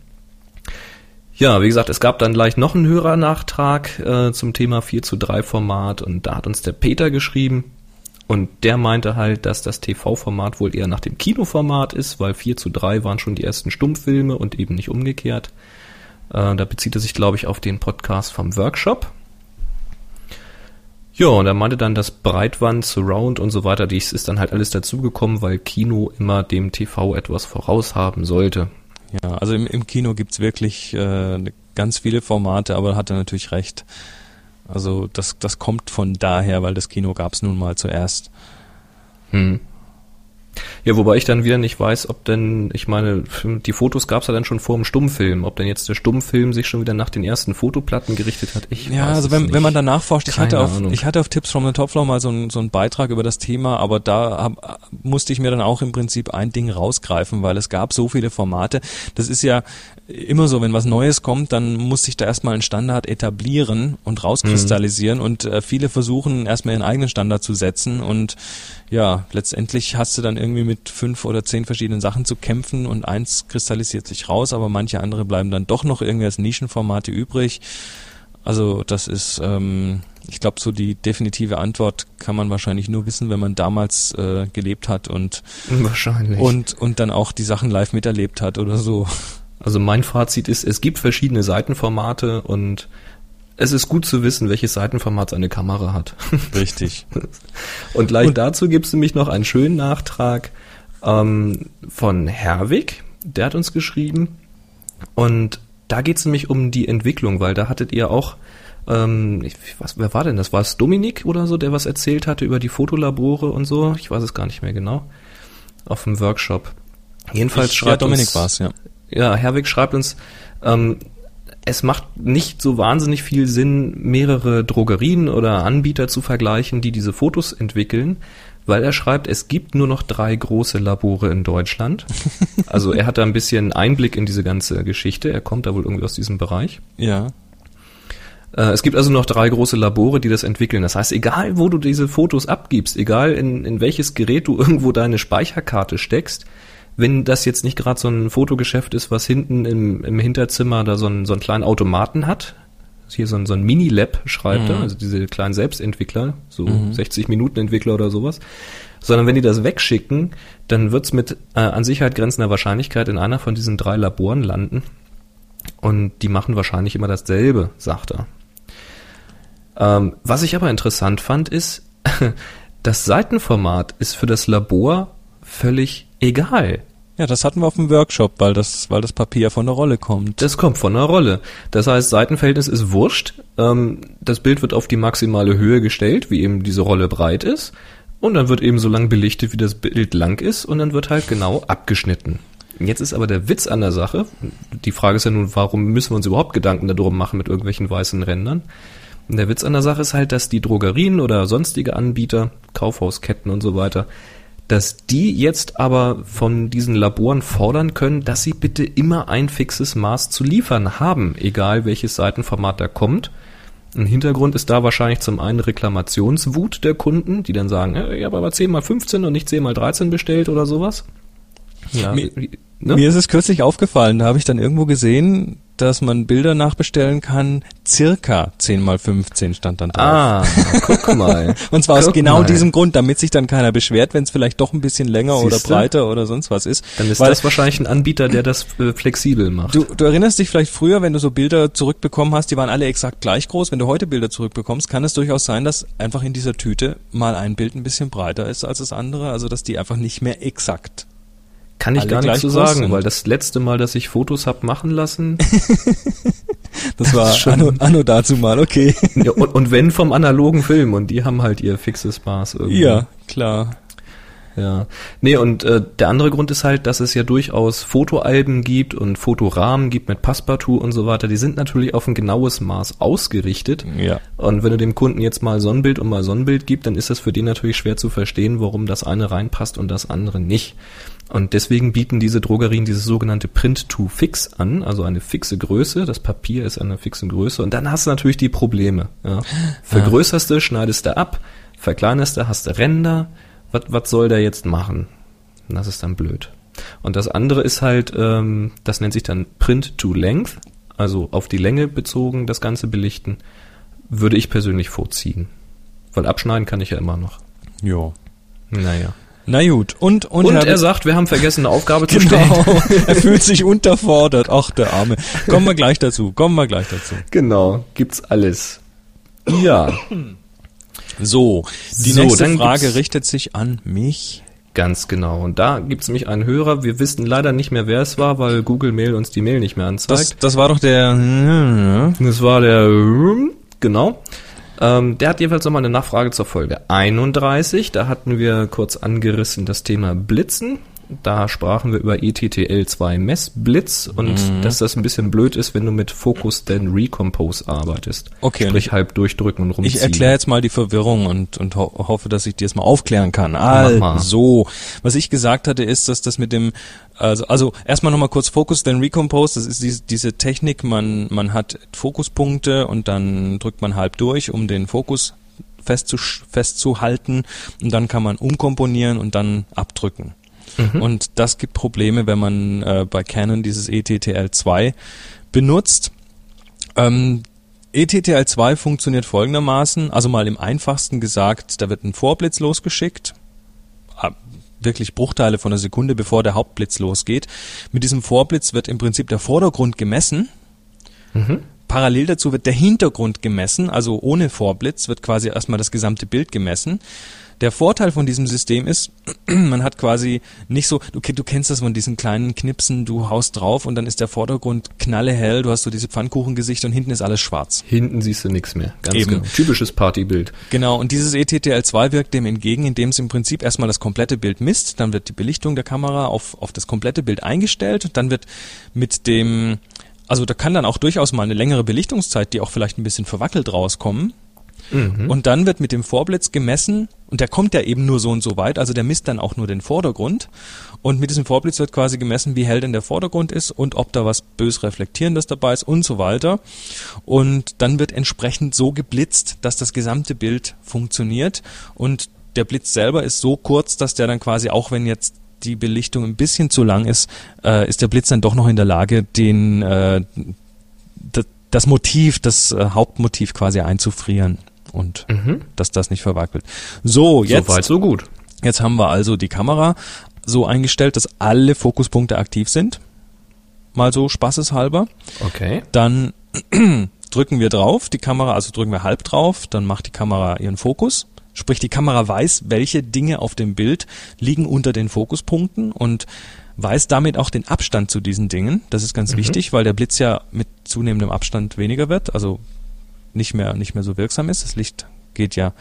Ja, wie gesagt, es gab dann gleich noch einen Hörernachtrag äh, zum Thema 4 zu 3 Format und da hat uns der Peter geschrieben und der meinte halt, dass das TV-Format wohl eher nach dem Kinoformat ist, weil 4 zu 3 waren schon die ersten Stummfilme und eben nicht umgekehrt. Äh, da bezieht er sich, glaube ich, auf den Podcast vom Workshop. Ja, und er meinte dann, dass Breitwand, Surround und so weiter, dies ist dann halt alles dazugekommen, weil Kino immer dem TV etwas voraus haben sollte. Ja, also im, im Kino gibt's wirklich äh, ganz viele Formate, aber hat er natürlich recht. Also das, das kommt von daher, weil das Kino gab's nun mal zuerst. Hm. Ja, wobei ich dann wieder nicht weiß, ob denn, ich meine, die Fotos gab's ja dann schon vor dem Stummfilm, ob denn jetzt der Stummfilm sich schon wieder nach den ersten Fotoplatten gerichtet hat. Ich ja, also wenn, wenn man danach forscht, ich hatte, auf, ich hatte auf Tipps from the Top Floor mal so, ein, so einen Beitrag über das Thema, aber da hab, musste ich mir dann auch im Prinzip ein Ding rausgreifen, weil es gab so viele Formate. Das ist ja immer so, wenn was Neues kommt, dann muss sich da erstmal ein Standard etablieren und rauskristallisieren mhm. und äh, viele versuchen erstmal ihren eigenen Standard zu setzen und ja, letztendlich hast du dann irgendwie mit fünf oder zehn verschiedenen Sachen zu kämpfen und eins kristallisiert sich raus, aber manche andere bleiben dann doch noch irgendwie als Nischenformate übrig. Also das ist, ähm, ich glaube, so die definitive Antwort kann man wahrscheinlich nur wissen, wenn man damals äh, gelebt hat und wahrscheinlich und und dann auch die Sachen live miterlebt hat oder so. Also mein Fazit ist, es gibt verschiedene Seitenformate und es ist gut zu wissen, welches Seitenformat seine Kamera hat. Richtig. und gleich und dazu gibt es nämlich noch einen schönen Nachtrag ähm, von Herwig, der hat uns geschrieben. Und da geht es nämlich um die Entwicklung, weil da hattet ihr auch, ähm, ich, was, wer war denn das? War es Dominik oder so, der was erzählt hatte über die Fotolabore und so? Ich weiß es gar nicht mehr genau. Auf dem Workshop. Jedenfalls ich, schreibt ja, Dominik uns, war's, ja. Ja, Herwig schreibt uns, ähm, es macht nicht so wahnsinnig viel Sinn, mehrere Drogerien oder Anbieter zu vergleichen, die diese Fotos entwickeln, weil er schreibt, es gibt nur noch drei große Labore in Deutschland. Also er hat da ein bisschen Einblick in diese ganze Geschichte. Er kommt da wohl irgendwie aus diesem Bereich. Ja. Äh, es gibt also noch drei große Labore, die das entwickeln. Das heißt, egal wo du diese Fotos abgibst, egal in, in welches Gerät du irgendwo deine Speicherkarte steckst, wenn das jetzt nicht gerade so ein Fotogeschäft ist, was hinten im, im Hinterzimmer da so einen, so einen kleinen Automaten hat, hier so ein, so ein Mini-Lab schreibt mhm. er, also diese kleinen Selbstentwickler, so mhm. 60-Minuten-Entwickler oder sowas, sondern wenn die das wegschicken, dann wird's mit äh, an Sicherheit grenzender Wahrscheinlichkeit in einer von diesen drei Laboren landen und die machen wahrscheinlich immer dasselbe, sagt er. Ähm, was ich aber interessant fand, ist, das Seitenformat ist für das Labor völlig egal. Ja, das hatten wir auf dem Workshop, weil das, weil das Papier von der Rolle kommt. Das kommt von der Rolle. Das heißt, Seitenverhältnis ist wurscht. Ähm, das Bild wird auf die maximale Höhe gestellt, wie eben diese Rolle breit ist. Und dann wird eben so lang belichtet, wie das Bild lang ist. Und dann wird halt genau abgeschnitten. Jetzt ist aber der Witz an der Sache. Die Frage ist ja nun, warum müssen wir uns überhaupt Gedanken darum machen mit irgendwelchen weißen Rändern? Und der Witz an der Sache ist halt, dass die Drogerien oder sonstige Anbieter, Kaufhausketten und so weiter, dass die jetzt aber von diesen Laboren fordern können, dass sie bitte immer ein fixes Maß zu liefern haben, egal welches Seitenformat da kommt. Ein Hintergrund ist da wahrscheinlich zum einen Reklamationswut der Kunden, die dann sagen, ich habe aber 10 mal 15 und nicht 10 mal 13 bestellt oder sowas. Ja, mir, ne? mir ist es kürzlich aufgefallen, da habe ich dann irgendwo gesehen, dass man Bilder nachbestellen kann, circa 10 mal 15 stand dann drauf. Ah, guck mal. Und zwar guck aus genau mal. diesem Grund, damit sich dann keiner beschwert, wenn es vielleicht doch ein bisschen länger Siehste? oder breiter oder sonst was ist. Dann ist Weil, das wahrscheinlich ein Anbieter, der das äh, flexibel macht. Du, du erinnerst dich vielleicht früher, wenn du so Bilder zurückbekommen hast, die waren alle exakt gleich groß. Wenn du heute Bilder zurückbekommst, kann es durchaus sein, dass einfach in dieser Tüte mal ein Bild ein bisschen breiter ist als das andere, also dass die einfach nicht mehr exakt kann ich gar nicht so sagen, sind. weil das letzte Mal, dass ich Fotos hab machen lassen. das war das anno, anno dazu mal, okay. ja, und, und wenn vom analogen Film und die haben halt ihr fixes Maß irgendwie. Ja, klar. Ja. Nee, und äh, der andere Grund ist halt, dass es ja durchaus Fotoalben gibt und Fotorahmen gibt mit Passepartout und so weiter. Die sind natürlich auf ein genaues Maß ausgerichtet. Ja. Und wenn du dem Kunden jetzt mal Sonnenbild und mal Sonnenbild gibt, dann ist das für den natürlich schwer zu verstehen, warum das eine reinpasst und das andere nicht. Und deswegen bieten diese Drogerien dieses sogenannte Print-to-Fix an, also eine fixe Größe. Das Papier ist eine fixe Größe. Und dann hast du natürlich die Probleme. Ja. Vergrößerst du, schneidest du ab, verkleinerst du, hast du Ränder. Was, was soll der jetzt machen? Und das ist dann blöd. Und das andere ist halt, ähm, das nennt sich dann Print-to-Length, also auf die Länge bezogen das Ganze belichten, würde ich persönlich vorziehen. Weil abschneiden kann ich ja immer noch. Ja. Naja. Na gut, und, und, Und er sagt, wir haben vergessen, eine Aufgabe zu stellen. Genau, er fühlt sich unterfordert. Ach, der Arme. Kommen wir gleich dazu, kommen wir gleich dazu. Genau, gibt's alles. Ja, So, die So, nächste Frage richtet sich an mich. ganz genau. Und da gibt's nämlich einen Hörer. Wir wissen leider nicht mehr, wer es war, weil Google Mail uns die Mail nicht mehr Das, anzeigt. das war doch der... Das, war der, genau. Ähm, der hat jedenfalls nochmal eine Nachfrage zur Folge 31. Da hatten wir kurz angerissen das Thema Blitzen. Da sprachen wir über E ETTL2 Messblitz und Mhm. dass das ein bisschen blöd ist, wenn du mit Focus then Recompose arbeitest. Okay, Sprich halb durchdrücken und rumziehen. Ich erkläre jetzt mal die Verwirrung und, und ho hoffe, dass ich dir das mal aufklären kann. Also, was ich gesagt hatte, ist, dass das mit dem, also, also erstmal nochmal kurz Focus, then Recompose, das ist diese, diese Technik, man, man hat Fokuspunkte und dann drückt man halb durch, um den Fokus festzuhalten und dann kann man umkomponieren und dann abdrücken. Und das gibt Probleme, wenn man äh, bei Canon dieses E ETTL2 benutzt. Ähm, E ETTL2 funktioniert folgendermaßen, also mal im einfachsten gesagt, da wird ein Vorblitz losgeschickt, ah, wirklich Bruchteile von einer Sekunde, bevor der Hauptblitz losgeht. Mit diesem Vorblitz wird im Prinzip der Vordergrund gemessen. Parallel dazu wird der Hintergrund gemessen, also ohne Vorblitz wird quasi erstmal das gesamte Bild gemessen. Der Vorteil von diesem System ist, man hat quasi nicht so, du, du kennst das von diesen kleinen Knipsen, du haust drauf und dann ist der Vordergrund knallehell, du hast so diese Pfannkuchengesichter und hinten ist alles schwarz. Hinten siehst du nichts mehr. Ganz Eben. genau. Typisches Partybild. Genau, und dieses E ETTL2 wirkt dem entgegen, indem es im Prinzip erstmal das komplette Bild misst, dann wird die Belichtung der Kamera auf, auf das komplette Bild eingestellt, dann wird mit dem, also da kann dann auch durchaus mal eine längere Belichtungszeit, die auch vielleicht ein bisschen verwackelt rauskommen. Und dann wird mit dem Vorblitz gemessen, und der kommt ja eben nur so und so weit, also der misst dann auch nur den Vordergrund. Und mit diesem Vorblitz wird quasi gemessen, wie hell denn der Vordergrund ist und ob da was bös Reflektierendes dabei ist und so weiter. Und dann wird entsprechend so geblitzt, dass das gesamte Bild funktioniert. Und der Blitz selber ist so kurz, dass der dann quasi, auch wenn jetzt die Belichtung ein bisschen zu lang ist, äh, ist der Blitz dann doch noch in der Lage, den äh, das, Motiv, das äh, Hauptmotiv quasi einzufrieren und dass das nicht verwackelt. So, jetzt, Soweit, so gut. jetzt haben wir also die Kamera so eingestellt, dass alle Fokuspunkte aktiv sind. Mal so spaßeshalber. Okay. Dann drücken wir drauf, die Kamera, also drücken wir halb drauf, dann macht die Kamera ihren Fokus. Sprich, die Kamera weiß, welche Dinge auf dem Bild liegen unter den Fokuspunkten und weiß damit auch den Abstand zu diesen Dingen. Das ist ganz wichtig, weil der Blitz ja mit zunehmendem Abstand weniger wird, also nicht mehr, nicht mehr so wirksam ist. Das Licht geht ja,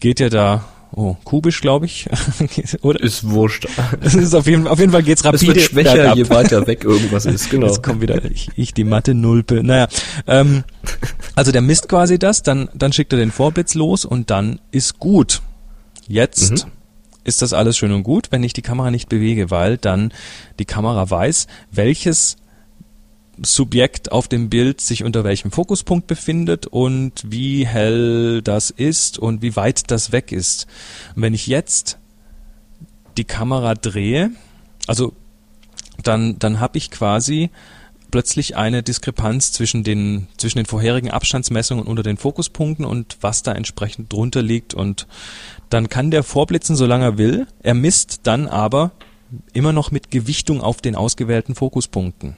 geht ja da, oh, kubisch, glaube ich. Oder? Ist wurscht. Es ist auf jeden, auf jeden Fall geht's Es rapide wird schwächer, bergab. je weiter weg irgendwas ist. Genau. Jetzt kommt wieder ich, ich die Mathe Nulpe. Naja, ähm, also der misst quasi das, dann, dann schickt er den Vorblitz los und dann ist gut. Jetzt Mhm. Ist das alles schön und gut, wenn ich die Kamera nicht bewege, weil dann die Kamera weiß, welches Subjekt auf dem Bild sich unter welchem Fokuspunkt befindet und wie hell das ist und wie weit das weg ist. Und wenn ich jetzt die Kamera drehe, also dann, dann habe ich quasi plötzlich eine Diskrepanz zwischen den, zwischen den vorherigen Abstandsmessungen unter den Fokuspunkten und was da entsprechend drunter liegt. Und dann kann der vorblitzen, solange er will. Er misst dann aber immer noch mit Gewichtung auf den ausgewählten Fokuspunkten.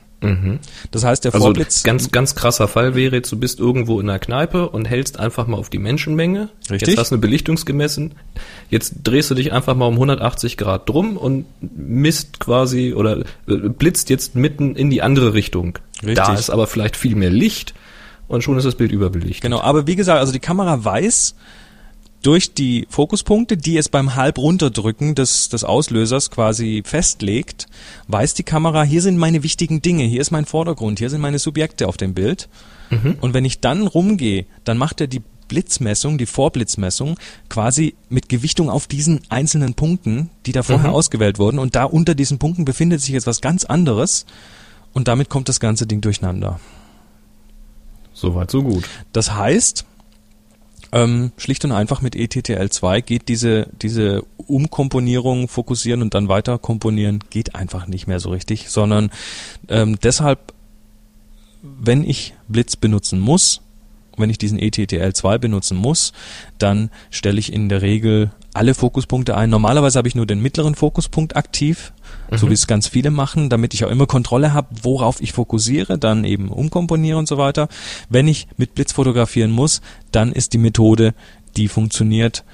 Das heißt, der Also Vorblitz. ganz, ganz krasser Fall wäre jetzt, du bist irgendwo in einer Kneipe und hältst einfach mal auf die Menschenmenge. Richtig. Jetzt hast du eine Belichtungsgemessen. Jetzt drehst du dich einfach mal um 180 Grad drum und misst quasi oder äh, blitzt jetzt mitten in die andere Richtung. Richtig. Da ist aber vielleicht viel mehr Licht und schon ist das Bild überbelichtet. Genau, aber wie gesagt, also die Kamera weiß, durch die Fokuspunkte, die es beim halb runterdrücken des, des Auslösers quasi festlegt, weiß die Kamera, hier sind meine wichtigen Dinge, hier ist mein Vordergrund, hier sind meine Subjekte auf dem Bild. Mhm. Und wenn ich dann rumgehe, dann macht er die Blitzmessung, die Vorblitzmessung, quasi mit Gewichtung auf diesen einzelnen Punkten, die da vorher mhm. ausgewählt wurden. Und da unter diesen Punkten befindet sich jetzt was ganz anderes. Und damit kommt das ganze Ding durcheinander. Soweit, so gut. Das heißt, ähm, schlicht und einfach mit ETTL2 geht diese, diese Umkomponierung, fokussieren und dann weiter komponieren, geht einfach nicht mehr so richtig, sondern ähm, deshalb, wenn ich Blitz benutzen muss, wenn ich diesen ETTL2 benutzen muss, dann stelle ich in der Regel alle Fokuspunkte ein. Normalerweise habe ich nur den mittleren Fokuspunkt aktiv, mhm. so wie es ganz viele machen, damit ich auch immer Kontrolle habe, worauf ich fokussiere, dann eben umkomponiere und so weiter. Wenn ich mit Blitz fotografieren muss, dann ist die Methode, die funktioniert,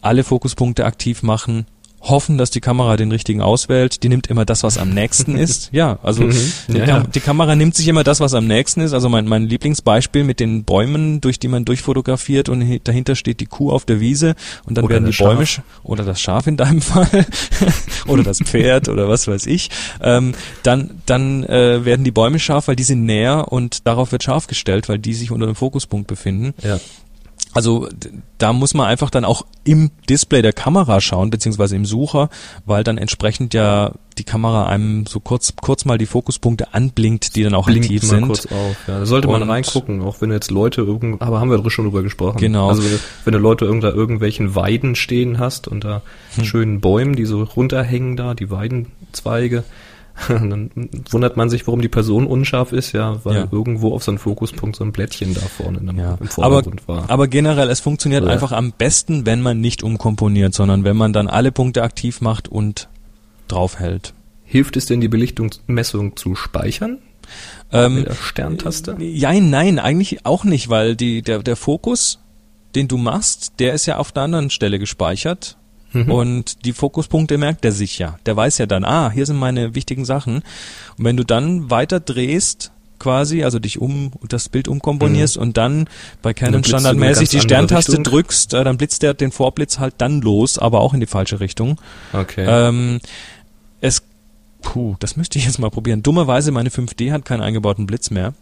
alle Fokuspunkte aktiv machen, hoffen, dass die Kamera den richtigen auswählt. Die nimmt immer das, was am nächsten ist. Ja, also mhm. die, ja, die, Kamera nimmt sich immer das, was am nächsten ist. Also mein, mein Lieblingsbeispiel mit den Bäumen, durch die man durchfotografiert und dahinter steht die Kuh auf der Wiese und dann oder werden die Bäume oder das Schaf in deinem Fall oder das Pferd oder was weiß ich. Ähm, dann dann äh, werden die Bäume scharf, weil die sind näher und darauf wird scharf gestellt, weil die sich unter dem Fokuspunkt befinden. Ja. Also da muss man einfach dann auch im Display der Kamera schauen, beziehungsweise im Sucher, weil dann entsprechend ja die Kamera einem so kurz, kurz mal die Fokuspunkte anblinkt, die dann auch Blinkt aktiv sind. Kurz auf, ja. Da sollte man Und reingucken, auch wenn jetzt Leute irgend, aber haben wir schon drüber gesprochen. Genau. Also wenn, wenn du Leute irgend, irgendwelchen Weiden stehen hast und da hm. schönen Bäumen, die so runterhängen da, die Weidenzweige, dann wundert man sich, warum die Person unscharf ist, ja, weil ja. irgendwo auf so einem Fokuspunkt so ein Blättchen da vorne im, ja. im Vordergrund aber, war. Aber generell, es funktioniert ja. einfach am besten, wenn man nicht umkomponiert, sondern wenn man dann alle Punkte aktiv macht und draufhält. Hilft es denn, die Belichtungsmessung zu speichern? Ähm, mit der Sterntaste? Ja, nein, eigentlich auch nicht, weil die, der, der Fokus, den du machst, der ist ja auf der anderen Stelle gespeichert Mhm. Und die Fokuspunkte merkt er sich ja. Der weiß ja dann, ah, hier sind meine wichtigen Sachen. Und wenn du dann weiter drehst, quasi, also dich um das Bild umkomponierst mhm. und dann bei Canon standardmäßig die Sterntaste drückst, äh, dann blitzt der den Vorblitz halt dann los, aber auch in die falsche Richtung. Okay. Ähm, es, puh, das müsste ich jetzt mal probieren. Dummerweise meine 5D hat keinen eingebauten Blitz mehr.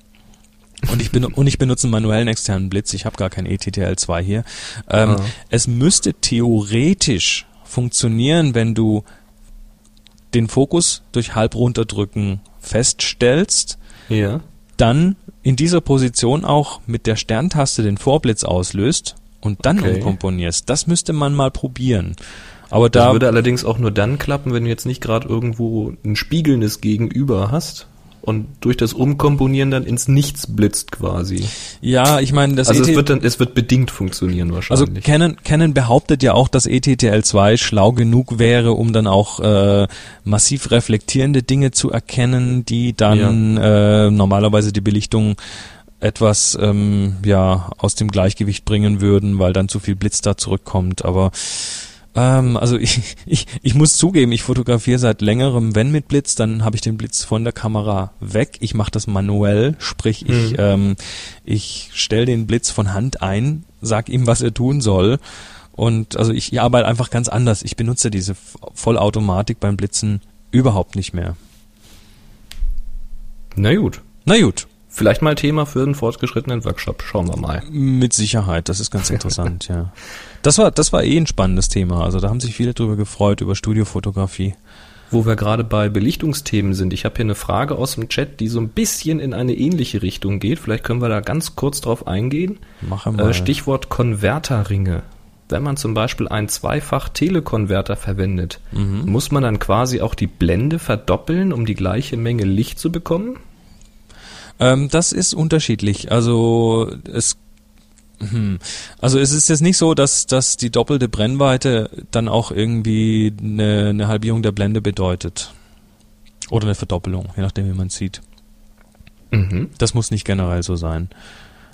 Und ich, bin, und ich benutze einen manuellen externen Blitz. Ich habe gar kein ETTL2 hier. Ähm, ah. Es müsste theoretisch funktionieren, wenn du den Fokus durch halb runterdrücken feststellst. Ja. Dann in dieser Position auch mit der Sterntaste den Vorblitz auslöst und dann okay. umkomponierst. Das müsste man mal probieren. Aber da das würde allerdings auch nur dann klappen, wenn du jetzt nicht gerade irgendwo ein spiegelndes Gegenüber hast, und durch das Umkomponieren dann ins Nichts blitzt quasi. Ja, ich meine, das also ET es wird dann es wird bedingt funktionieren wahrscheinlich. Also Canon Canon behauptet ja auch, dass ETTL2 schlau genug wäre, um dann auch äh, massiv reflektierende Dinge zu erkennen, die dann ja. äh, normalerweise die Belichtung etwas ähm, ja aus dem Gleichgewicht bringen würden, weil dann zu viel Blitz da zurückkommt. Aber ähm, also ich, ich, ich muss zugeben, ich fotografiere seit längerem, wenn mit Blitz, dann habe ich den Blitz von der Kamera weg. Ich mache das manuell, sprich ich, mhm. ähm, ich stelle den Blitz von Hand ein, sag ihm, was er tun soll. Und also ich, ich arbeite einfach ganz anders. Ich benutze diese Vollautomatik beim Blitzen überhaupt nicht mehr. Na gut. Na gut. Vielleicht mal Thema für einen fortgeschrittenen Workshop. Schauen wir mal. Mit Sicherheit, das ist ganz interessant, ja. Das war, das war eh ein spannendes Thema. Also da haben sich viele drüber gefreut, über Studiofotografie. Wo wir gerade bei Belichtungsthemen sind. Ich habe hier eine Frage aus dem Chat, die so ein bisschen in eine ähnliche Richtung geht. Vielleicht können wir da ganz kurz drauf eingehen. Machen wir. Äh, Stichwort Konverterringe. Wenn man zum Beispiel einen Zweifach-Telekonverter verwendet, mhm. muss man dann quasi auch die Blende verdoppeln, um die gleiche Menge Licht zu bekommen? Ähm, das ist unterschiedlich. Also es. Also es ist jetzt nicht so, dass, dass die doppelte Brennweite dann auch irgendwie eine, eine Halbierung der Blende bedeutet. Oder eine Verdoppelung, je nachdem, wie man sieht. Mhm. Das muss nicht generell so sein.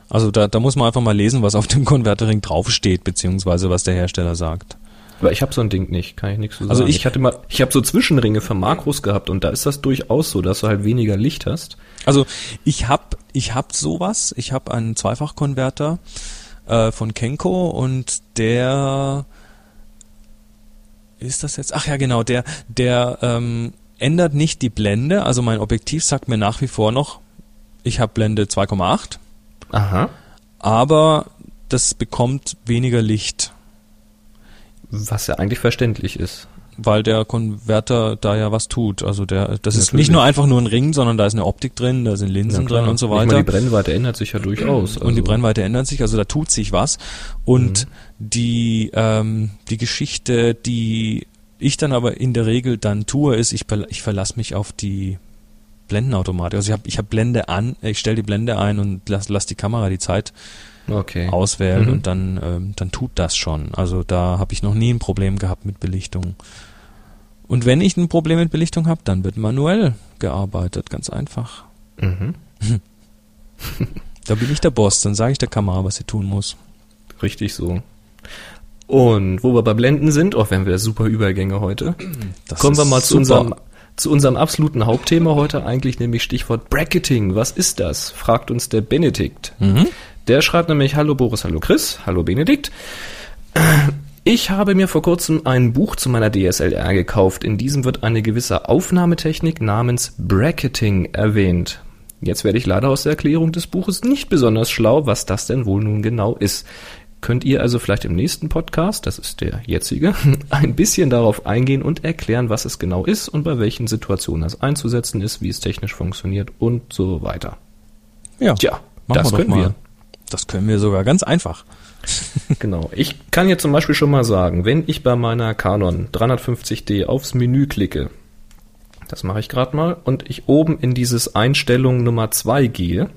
Also da, da muss man einfach mal lesen, was auf dem Konverterring draufsteht, beziehungsweise was der Hersteller sagt. Aber ich habe so ein Ding nicht, kann ich nichts so also sagen. Also ich, ich hatte mal, ich habe so Zwischenringe für Makros gehabt und da ist das durchaus so, dass du halt weniger Licht hast. Also ich habe ich hab sowas, ich habe einen Zweifachkonverter, äh, von Kenko und der ist das jetzt? Ach ja, genau, der, der ähm, ändert nicht die Blende. Also mein Objektiv sagt mir nach wie vor noch, ich habe Blende 2,8. Aha. Aber das bekommt weniger Licht. Was ja eigentlich verständlich ist. Weil der Konverter da ja was tut. Also der, das Natürlich. ist nicht nur einfach nur ein Ring, sondern da ist eine Optik drin, da sind Linsen drin und so weiter. Meine, die Brennweite ändert sich ja durchaus. Also. Und die also Brennweite ändert sich, also da tut sich was. Und mhm. die, ähm, die Geschichte, die ich dann aber in der Regel dann tue, ist, ich, ich verlasse mich auf die Blendenautomatik. Also ich habe ich hab Blende an, ich stelle die Blende ein und lass, lass die Kamera die Zeit okay. auswählen mhm. und dann, ähm, dann tut das schon. Also da habe ich noch nie ein Problem gehabt mit Belichtung. Und wenn ich ein Problem mit Belichtung habe, dann wird manuell gearbeitet, ganz einfach. Mhm. da bin ich der Boss, dann sage ich der Kamera, was sie tun muss. Richtig so. Und wo wir bei Blenden sind, auch wenn wir super Übergänge heute, das kommen wir mal zu unserem, zu unserem absoluten Hauptthema heute eigentlich, nämlich Stichwort Bracketing. Was ist das? Fragt uns der Benedikt. Mhm. Der schreibt nämlich, hallo Boris, hallo Chris, hallo Benedikt. Ich habe mir vor kurzem ein Buch zu meiner DSLR gekauft. In diesem wird eine gewisse Aufnahmetechnik namens Bracketing erwähnt. Jetzt werde ich leider aus der Erklärung des Buches nicht besonders schlau, was das denn wohl nun genau ist könnt ihr also vielleicht im nächsten Podcast, das ist der jetzige, ein bisschen darauf eingehen und erklären, was es genau ist und bei welchen Situationen es einzusetzen ist, wie es technisch funktioniert und so weiter. Ja, Tja, das können wir. Das können wir sogar ganz einfach. genau. Ich kann jetzt zum Beispiel schon mal sagen, wenn ich bei meiner Canon 350D aufs Menü klicke, das mache ich gerade mal, und ich oben in dieses Einstellung Nummer 2 gehe,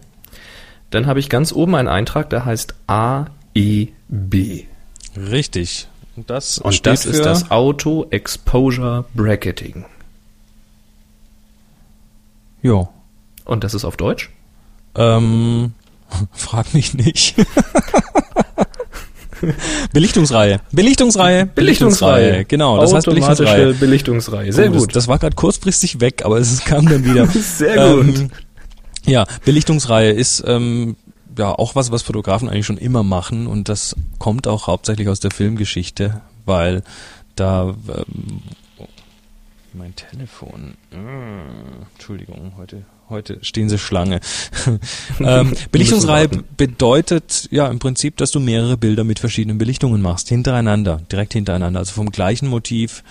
dann habe ich ganz oben einen Eintrag, der heißt A EB. Richtig. Und das, Und das ist das Auto Exposure Bracketing. Ja. Und das ist auf Deutsch? Ähm, frag mich nicht. Belichtungsreihe. Belichtungsreihe. Belichtungsreihe. Genau, das heißt Belichtungsreihe. Belichtungsreihe. Sehr oh, gut. Das, das, war gerade kurzfristig weg, aber es kam dann wieder. Sehr gut. Ähm, ja, Belichtungsreihe ist ähm, ja auch was, was Fotografen eigentlich schon immer machen und das kommt auch hauptsächlich aus der Filmgeschichte, weil da ähm, mein Telefon. Äh, Entschuldigung, heute heute stehen sie Schlange. ähm, Belichtungsreihe bedeutet ja im Prinzip, dass du mehrere Bilder mit verschiedenen Belichtungen machst, hintereinander, direkt hintereinander, also vom gleichen Motiv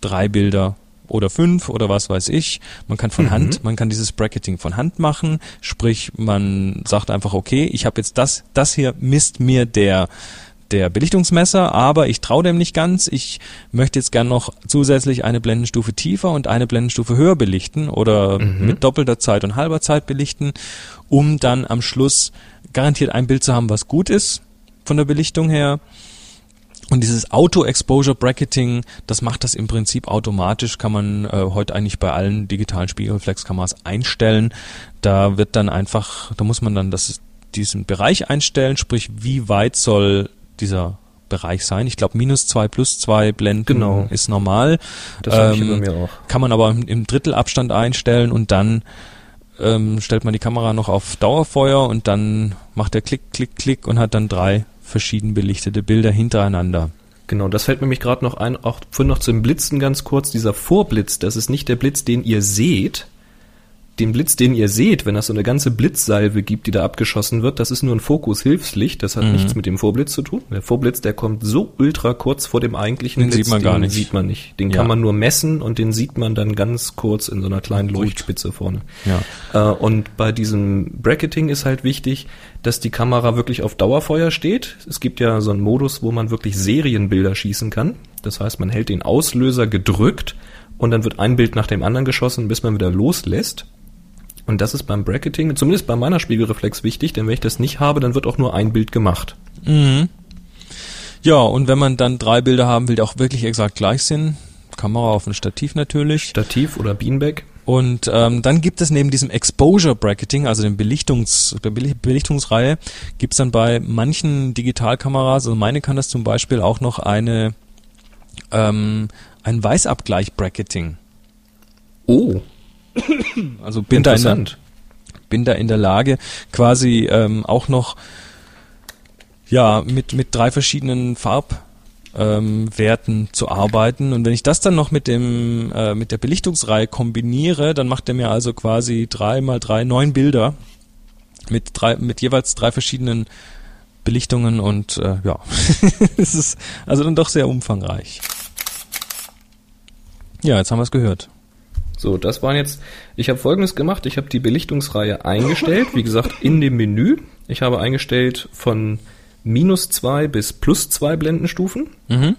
drei Bilder oder fünf oder was weiß ich. Man kann von mhm. Hand, man kann dieses Bracketing von Hand machen, sprich man sagt einfach, okay, ich habe jetzt das, das hier misst mir der der Belichtungsmesser, aber ich traue dem nicht ganz. Ich möchte jetzt gern noch zusätzlich eine Blendenstufe tiefer und eine Blendenstufe höher belichten oder mhm. mit doppelter Zeit und halber Zeit belichten, um dann am Schluss garantiert ein Bild zu haben, was gut ist von der Belichtung her und dieses Auto-Exposure-Bracketing, das macht das im Prinzip automatisch, kann man äh, heute eigentlich bei allen digitalen Spiegelreflexkameras einstellen. Da wird dann einfach, da muss man dann das, diesen Bereich einstellen, sprich wie weit soll dieser Bereich sein. Ich glaube, minus zwei plus zwei Blenden genau. ist normal. Das ähm, ich bei mir auch. Kann man aber im, im Drittelabstand einstellen und dann ähm, stellt man die Kamera noch auf Dauerfeuer und dann macht er Klick, Klick, Klick und hat dann drei verschieden belichtete Bilder hintereinander. Genau, das fällt mir nämlich gerade noch ein, auch vorhin noch zum Blitzen ganz kurz, dieser Vorblitz, das ist nicht der Blitz, den ihr seht, den Blitz, den ihr seht, wenn das so eine ganze Blitzsalve gibt, die da abgeschossen wird, das ist nur ein Fokus-Hilfslicht, das hat mhm. nichts mit dem Vorblitz zu tun. Der Vorblitz, der kommt so ultra kurz vor dem eigentlichen den Blitz, sieht man gar nicht. sieht man nicht. Den ja. kann man nur messen und den sieht man dann ganz kurz in so einer kleinen Leuchtspitze vorne. Ja. Äh, und bei diesem Bracketing ist halt wichtig, dass die Kamera wirklich auf Dauerfeuer steht. Es gibt ja so einen Modus, wo man wirklich Serienbilder schießen kann. Das heißt, man hält den Auslöser gedrückt und dann wird ein Bild nach dem anderen geschossen, bis man wieder loslässt. Und das ist beim Bracketing, zumindest bei meiner Spiegelreflex wichtig, denn wenn ich das nicht habe, dann wird auch nur ein Bild gemacht. Mhm. Ja, und wenn man dann drei Bilder haben will, die auch wirklich exakt gleich sind, Kamera auf ein Stativ natürlich. Stativ oder Beanbag. Und ähm, dann gibt es neben diesem Exposure Bracketing, also dem Belichtungs, der Belichtungsreihe, gibt es dann bei manchen Digitalkameras, also meine kann das zum Beispiel auch noch eine ähm, ein Weißabgleich Bracketing. Oh. Also bin da, in der, bin da in der Lage, quasi ähm, auch noch ja, mit, mit drei verschiedenen Farbwerten ähm, zu arbeiten. Und wenn ich das dann noch mit dem äh, mit der Belichtungsreihe kombiniere, dann macht er mir also quasi drei mal drei neun Bilder mit drei mit jeweils drei verschiedenen Belichtungen und äh, ja, es ist also dann doch sehr umfangreich. Ja, jetzt haben wir es gehört. So, das waren jetzt, ich habe folgendes gemacht, ich habe die Belichtungsreihe eingestellt, wie gesagt, in dem Menü. Ich habe eingestellt von minus zwei bis plus zwei Blendenstufen, mhm.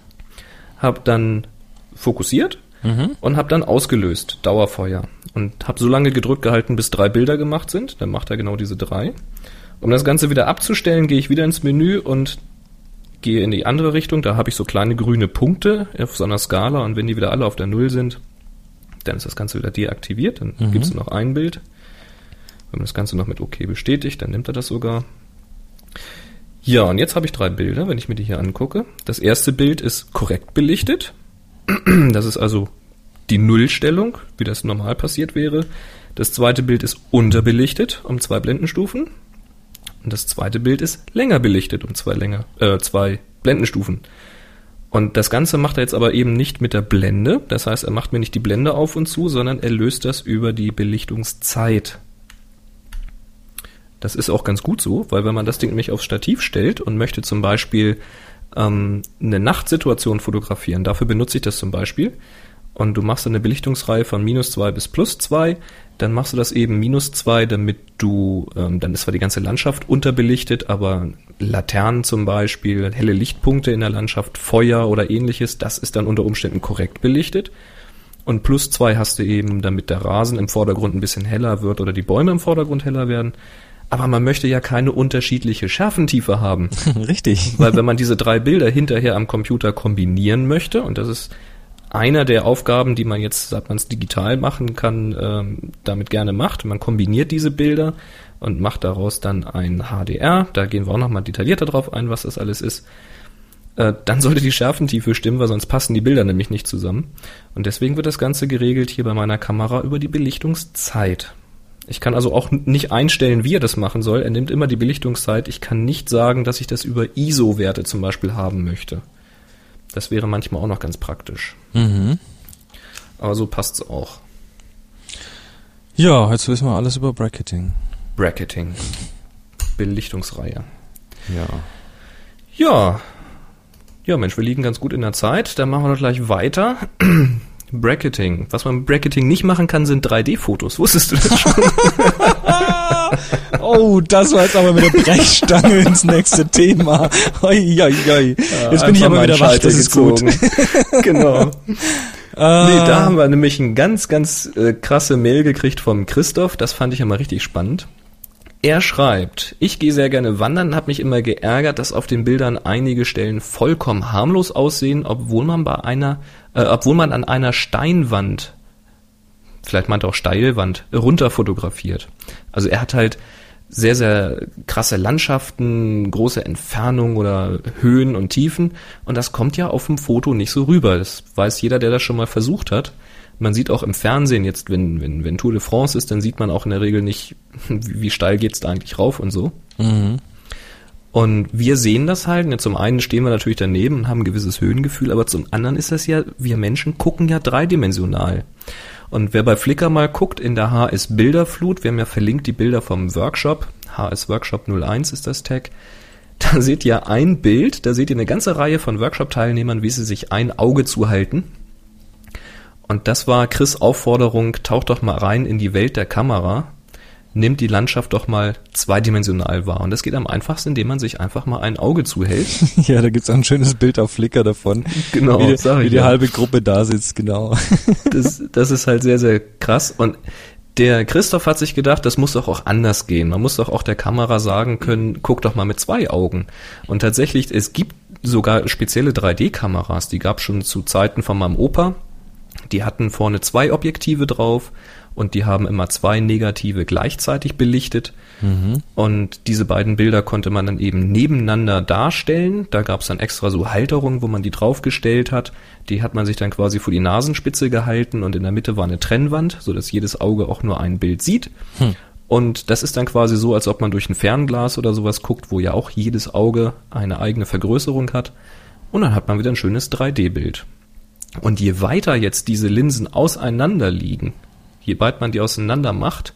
habe dann fokussiert mhm. und habe dann ausgelöst, Dauerfeuer. Und habe so lange gedrückt gehalten, bis drei Bilder gemacht sind. Dann macht er genau diese drei. Um das Ganze wieder abzustellen, gehe ich wieder ins Menü und gehe in die andere Richtung. Da habe ich so kleine grüne Punkte auf so einer Skala und wenn die wieder alle auf der Null sind, dann ist das Ganze wieder deaktiviert. Dann mhm. gibt es noch ein Bild. Wenn man das Ganze noch mit OK bestätigt, dann nimmt er das sogar. Ja, und jetzt habe ich drei Bilder, wenn ich mir die hier angucke. Das erste Bild ist korrekt belichtet. Das ist also die Nullstellung, wie das normal passiert wäre. Das zweite Bild ist unterbelichtet um zwei Blendenstufen. Und das zweite Bild ist länger belichtet um zwei länger, äh, zwei Blendenstufen. Und das Ganze macht er jetzt aber eben nicht mit der Blende. Das heißt, er macht mir nicht die Blende auf und zu, sondern er löst das über die Belichtungszeit. Das ist auch ganz gut so, weil wenn man das Ding nämlich aufs Stativ stellt und möchte zum Beispiel ähm, eine Nachtsituation fotografieren, dafür benutze ich das zum Beispiel, und du machst eine Belichtungsreihe von minus zwei bis plus zwei, dann machst du das eben minus zwei, damit du, ähm, dann ist zwar die ganze Landschaft unterbelichtet, aber Laternen zum Beispiel, helle Lichtpunkte in der Landschaft, Feuer oder ähnliches, das ist dann unter Umständen korrekt belichtet. Und plus zwei hast du eben, damit der Rasen im Vordergrund ein bisschen heller wird oder die Bäume im Vordergrund heller werden. Aber man möchte ja keine unterschiedliche Schärfentiefe haben. Richtig. Weil wenn man diese drei Bilder hinterher am Computer kombinieren möchte, und das ist einer der Aufgaben, die man jetzt, seit man es digital machen kann, ähm, damit gerne macht. Man kombiniert diese Bilder und macht daraus dann ein HDR. Da gehen wir auch nochmal detaillierter drauf ein, was das alles ist. Äh, dann sollte die Schärfentiefe stimmen, weil sonst passen die Bilder nämlich nicht zusammen. Und deswegen wird das Ganze geregelt hier bei meiner Kamera über die Belichtungszeit. Ich kann also auch nicht einstellen, wie er das machen soll. Er nimmt immer die Belichtungszeit. Ich kann nicht sagen, dass ich das über ISO-Werte zum Beispiel haben möchte. Das wäre manchmal auch noch ganz praktisch. Mhm. Aber so passt's auch. Ja, jetzt wissen wir alles über Bracketing. Bracketing. Belichtungsreihe. Ja. Ja. Ja, Mensch, wir liegen ganz gut in der Zeit. Dann machen wir doch gleich weiter. Bracketing. Was man mit Bracketing nicht machen kann, sind 3D-Fotos. Wusstest du das schon? oh, das war jetzt aber mit der Brechstange ins nächste Thema. Oi, oi, oi. Jetzt bin ich aber wieder wach, das ist gut. genau. Ah. Nee, da haben wir nämlich ein ganz, ganz äh, krasse Mail gekriegt vom Christoph. Das fand ich immer richtig spannend. Er schreibt, ich gehe sehr gerne wandern, habe mich immer geärgert, dass auf den Bildern einige Stellen vollkommen harmlos aussehen, obwohl man bei einer, äh, obwohl man an einer Steinwand, vielleicht meint er auch Steilwand, runter fotografiert. Also er hat halt sehr, sehr krasse Landschaften, große Entfernungen oder Höhen und Tiefen und das kommt ja auf dem Foto nicht so rüber. Das weiß jeder, der das schon mal versucht hat man sieht auch im Fernsehen jetzt, wenn, wenn, wenn Tour de France ist, dann sieht man auch in der Regel nicht, wie steil geht's da eigentlich rauf und so. Mhm. Und wir sehen das halt. Und zum einen stehen wir natürlich daneben und haben ein gewisses Höhengefühl, aber zum anderen ist das ja, wir Menschen gucken ja dreidimensional. Und wer bei Flickr mal guckt in der HS Bilderflut, wir haben ja verlinkt die Bilder vom Workshop, HS Workshop 01 ist das Tag, da seht ihr ein Bild, da seht ihr eine ganze Reihe von Workshop-Teilnehmern, wie sie sich ein Auge zuhalten und das war Chris Aufforderung, taucht doch mal rein in die Welt der Kamera, nimmt die Landschaft doch mal zweidimensional wahr. Und das geht am einfachsten, indem man sich einfach mal ein Auge zuhält. ja, da gibt's auch ein schönes Bild auf Flickr davon. Genau, wie, die, wie die ja. halbe Gruppe da sitzt, genau. das, das ist halt sehr, sehr krass. Und der Christoph hat sich gedacht, das muss doch auch anders gehen. Man muss doch auch der Kamera sagen können, guck doch mal mit zwei Augen. Und tatsächlich, es gibt sogar spezielle 3D-Kameras, die gab schon zu Zeiten von meinem Opa. Die hatten vorne zwei Objektive drauf und die haben immer zwei Negative gleichzeitig belichtet. Mhm. Und diese beiden Bilder konnte man dann eben nebeneinander darstellen. Da gab es dann extra so Halterungen, wo man die draufgestellt hat. Die hat man sich dann quasi vor die Nasenspitze gehalten und in der Mitte war eine Trennwand, sodass jedes Auge auch nur ein Bild sieht. Hm. Und das ist dann quasi so, als ob man durch ein Fernglas oder sowas guckt, wo ja auch jedes Auge eine eigene Vergrößerung hat. Und dann hat man wieder ein schönes 3D-Bild. Und je weiter jetzt diese Linsen auseinander liegen, je weit man die auseinander macht,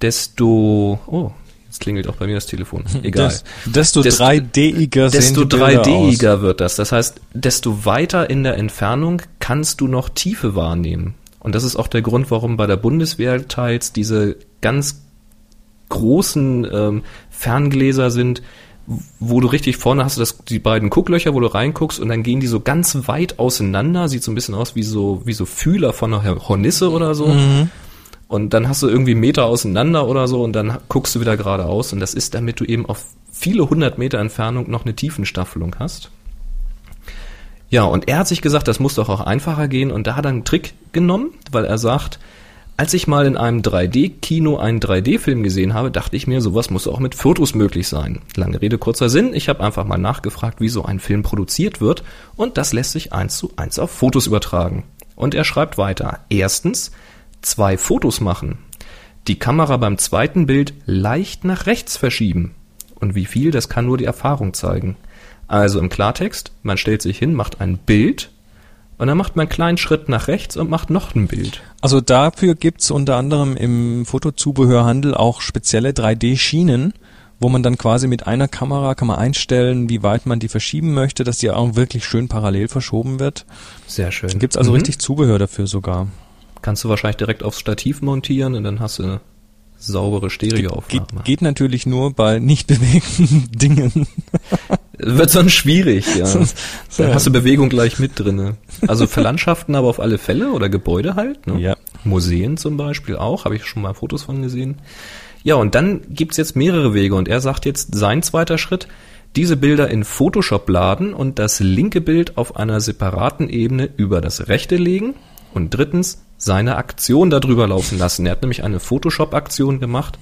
desto, oh, jetzt klingelt auch bei mir das Telefon. Egal. Des, desto 3D-iger Desto 3D-iger wird das. Das heißt, desto weiter in der Entfernung kannst du noch Tiefe wahrnehmen. Und das ist auch der Grund, warum bei der Bundeswehr teils diese ganz großen ähm, Ferngläser sind, wo du richtig vorne hast du das, die beiden Gucklöcher, wo du reinguckst und dann gehen die so ganz weit auseinander, sieht so ein bisschen aus wie so, wie so Fühler von einer Hornisse oder so. Mhm. Und dann hast du irgendwie Meter auseinander oder so und dann guckst du wieder geradeaus und das ist, damit du eben auf viele hundert Meter Entfernung noch eine Tiefenstaffelung hast. Ja, und er hat sich gesagt, das muss doch auch einfacher gehen und da hat er einen Trick genommen, weil er sagt, als ich mal in einem 3D-Kino einen 3D-Film gesehen habe, dachte ich mir, sowas muss auch mit Fotos möglich sein. Lange Rede, kurzer Sinn. Ich habe einfach mal nachgefragt, wie so ein Film produziert wird und das lässt sich eins zu eins auf Fotos übertragen. Und er schreibt weiter. Erstens, zwei Fotos machen. Die Kamera beim zweiten Bild leicht nach rechts verschieben. Und wie viel, das kann nur die Erfahrung zeigen. Also im Klartext, man stellt sich hin, macht ein Bild und dann macht man einen kleinen Schritt nach rechts und macht noch ein Bild. Also dafür gibt's unter anderem im Fotozubehörhandel auch spezielle 3D-Schienen, wo man dann quasi mit einer Kamera kann man einstellen, wie weit man die verschieben möchte, dass die auch wirklich schön parallel verschoben wird. Sehr schön. Dann gibt's also mhm. richtig Zubehör dafür sogar. Kannst du wahrscheinlich direkt aufs Stativ montieren und dann hast du saubere Stereoaufnahme. Geht, geht natürlich nur bei nicht bewegten Dingen. Wird sonst schwierig, ja. Dann hast du Bewegung gleich mit drinne. Also für Landschaften aber auf alle Fälle oder Gebäude halt. Ne? Ja. Museen zum Beispiel auch, habe ich schon mal Fotos von gesehen. Ja, und dann gibt's jetzt mehrere Wege und er sagt jetzt, sein zweiter Schritt, diese Bilder in Photoshop laden und das linke Bild auf einer separaten Ebene über das rechte legen. Und drittens, seine Aktion darüber laufen lassen. Er hat nämlich eine Photoshop-Aktion gemacht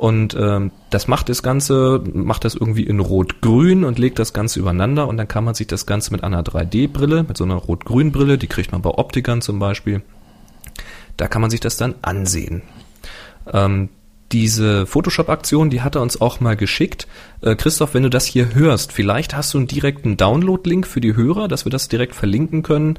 und ähm, das macht das Ganze, macht das irgendwie in Rot-Grün und legt das Ganze übereinander und dann kann man sich das Ganze mit einer 3D-Brille, mit so einer Rot-Grün-Brille, die kriegt man bei Optikern zum Beispiel, da kann man sich das dann ansehen. Ähm, diese Photoshop-Aktion, die hat er uns auch mal geschickt. Äh, Christoph, wenn du das hier hörst, vielleicht hast du einen direkten Download-Link für die Hörer, dass wir das direkt verlinken können.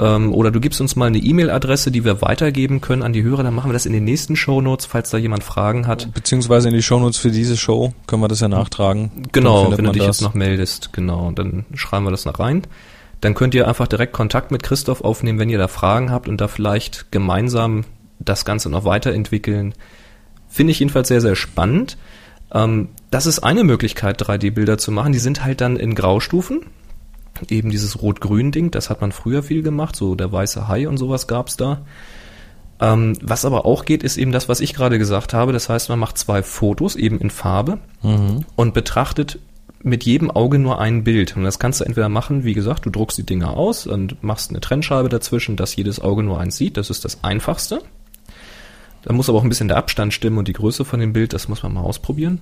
Ähm, oder du gibst uns mal eine E-Mail-Adresse, die wir weitergeben können an die Hörer, dann machen wir das in den nächsten Shownotes, falls da jemand Fragen hat. Beziehungsweise in die Shownotes für diese Show können wir das ja nachtragen. Genau, wenn du dich das. jetzt noch meldest, genau, dann schreiben wir das noch rein. Dann könnt ihr einfach direkt Kontakt mit Christoph aufnehmen, wenn ihr da Fragen habt und da vielleicht gemeinsam das Ganze noch weiterentwickeln. Finde ich jedenfalls sehr, sehr spannend. Ähm, das ist eine Möglichkeit, 3D-Bilder zu machen. Die sind halt dann in Graustufen eben dieses Rot-Grün-Ding, das hat man früher viel gemacht, so der weiße Hai und sowas gab's da. Ähm, was aber auch geht, ist eben das, was ich gerade gesagt habe. Das heißt, man macht zwei Fotos eben in Farbe mhm. und betrachtet mit jedem Auge nur ein Bild. Und das kannst du entweder machen, wie gesagt, du druckst die Dinger aus und machst eine Trennscheibe dazwischen, dass jedes Auge nur eins sieht. Das ist das Einfachste. Da muss aber auch ein bisschen der Abstand stimmen und die Größe von dem Bild, das muss man mal ausprobieren.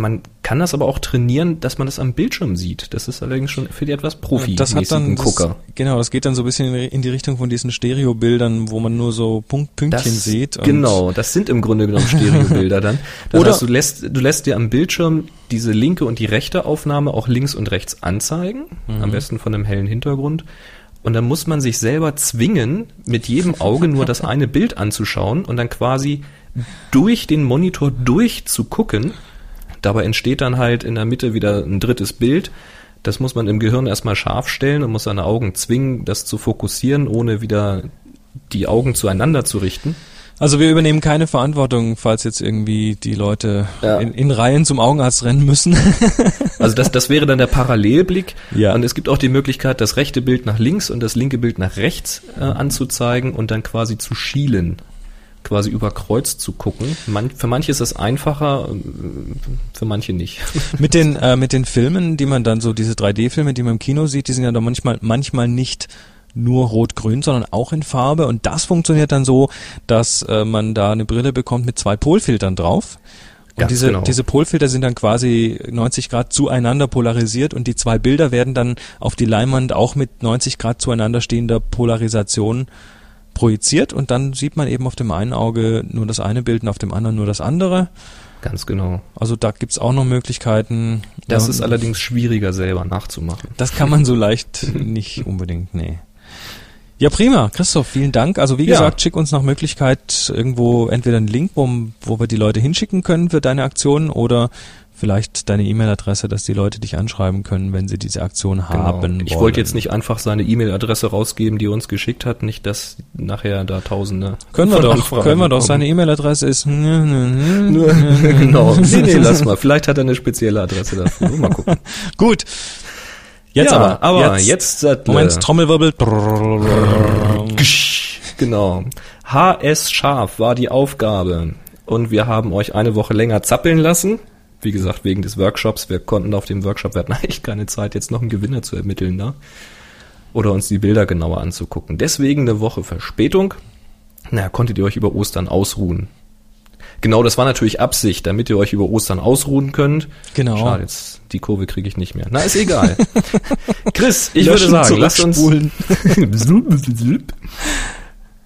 Man kann das aber auch trainieren, dass man das am Bildschirm sieht. Das ist allerdings schon für die etwas profi das hat dann Gucker. Das, genau, das geht dann so ein bisschen in die Richtung von diesen Stereobildern, wo man nur so Punkt, Pünktchen das, sieht. genau, das sind im Grunde genommen Stereobilder dann. Das Oder heißt, du lässt, du lässt dir am Bildschirm diese linke und die rechte Aufnahme auch links und rechts anzeigen. Mhm. Am besten von einem hellen Hintergrund. Und dann muss man sich selber zwingen, mit jedem Auge nur das eine Bild anzuschauen und dann quasi durch den Monitor durchzugucken Dabei entsteht dann halt in der Mitte wieder ein drittes Bild. Das muss man im Gehirn erstmal scharf stellen und muss seine Augen zwingen, das zu fokussieren, ohne wieder die Augen zueinander zu richten. Also wir übernehmen keine Verantwortung, falls jetzt irgendwie die Leute ja. in, in, Reihen zum Augenarzt rennen müssen. also das, das wäre dann der Parallelblick. Ja. Und es gibt auch die Möglichkeit, das rechte Bild nach links und das linke Bild nach rechts äh, anzuzeigen und dann quasi zu schielen quasi über Kreuz zu gucken. Man, für manche ist das einfacher, für manche nicht. mit den äh, mit den Filmen, die man dann so diese 3D-Filme, die man im Kino sieht, die sind ja dann manchmal manchmal nicht nur rot-grün, sondern auch in Farbe und das funktioniert dann so, dass äh, man da eine Brille bekommt mit zwei Polfiltern drauf. Und diese, genau. diese Polfilter sind dann quasi 90 Grad zueinander polarisiert und die zwei Bilder werden dann auf die Leinwand auch mit 90 Grad zueinander stehender Polarisation projiziert und dann sieht man eben auf dem einen Auge nur das eine Bild und auf dem anderen nur das andere. Ganz genau. Also da gibt's auch noch Möglichkeiten. Das ja, ist allerdings schwieriger selber nachzumachen. Das kann man so leicht nicht unbedingt, nee. Ja, prima. Christoph, vielen Dank. Also wie ja. gesagt, schick uns nach Möglichkeit irgendwo entweder einen Link, wo, wo wir die Leute hinschicken können für deine Aktion oder vielleicht deine E-Mail-Adresse, dass die Leute dich anschreiben können, wenn sie diese Aktion genau. haben. Ich wollte jetzt nicht einfach seine E-Mail-Adresse rausgeben, die er uns geschickt hat, nicht, dass nachher da Tausende. Können wir doch, Anfragen können wir doch. Seine E-Mail-Adresse ist. genau. Nee, nee, lass mal. Vielleicht hat er eine spezielle Adresse dafür. Mal gucken. Gut. Jetzt ja, aber, aber jetzt, jetzt. Moment, Trommelwirbel. Genau. HS Scharf war die Aufgabe. Und wir haben euch eine Woche länger zappeln lassen. Wie gesagt, wegen des Workshops. Wir konnten auf dem Workshop, wir hatten eigentlich keine Zeit, jetzt noch einen Gewinner zu ermitteln da. Oder uns die Bilder genauer anzugucken. Deswegen eine Woche Verspätung. Na, konntet ihr euch über Ostern ausruhen. Genau, das war natürlich Absicht, damit ihr euch über Ostern ausruhen könnt. Genau. Schade, jetzt die Kurve kriege ich nicht mehr. Na, ist egal. Chris, ich würde sagen, lass uns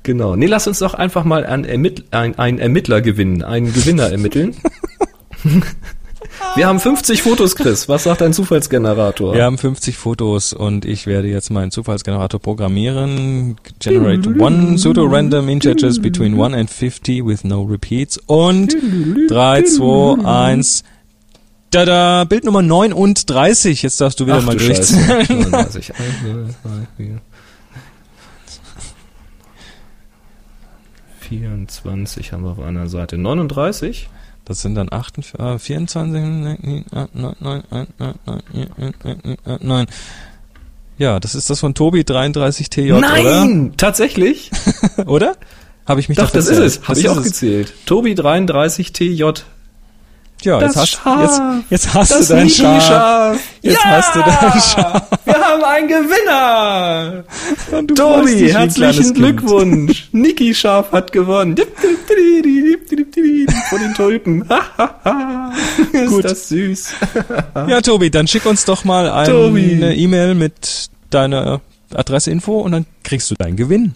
Genau. Nee, lass uns doch einfach mal einen, Ermitt ein, einen Ermittler gewinnen, einen Gewinner ermitteln. Wir haben 50 Fotos, Chris. Was sagt ein Zufallsgenerator? Wir haben 50 Fotos und ich werde jetzt meinen Zufallsgenerator programmieren. Generate one pseudo-random integers between 1 and 50 with no repeats. Und 3, 2, 1. Da Bild Nummer 39. Jetzt darfst du wieder Ach, mal durchzählen. 39. 1, 2, 4. 24 haben wir auf einer Seite. 39? Das sind dann 28, äh, 24, 9, Ja, das ist das von Tobi 33TJ, Nein, oder? Nein, tatsächlich? oder? Habe ich mich doch, das ist es. Habe ich auch es. gezählt. Tobi 33TJ ja, das jetzt hast, jetzt, jetzt hast das du dein Schaf. Schaf. Jetzt ja! hast du dein Schaf. Wir haben einen Gewinner. Tobi, herzlichen Glückwunsch. Niki Schaf hat gewonnen. Von den Tulpen. Ist Gut. das süß. ja, Tobi, dann schick uns doch mal eine E-Mail mit deiner Adresseinfo und dann kriegst du deinen Gewinn.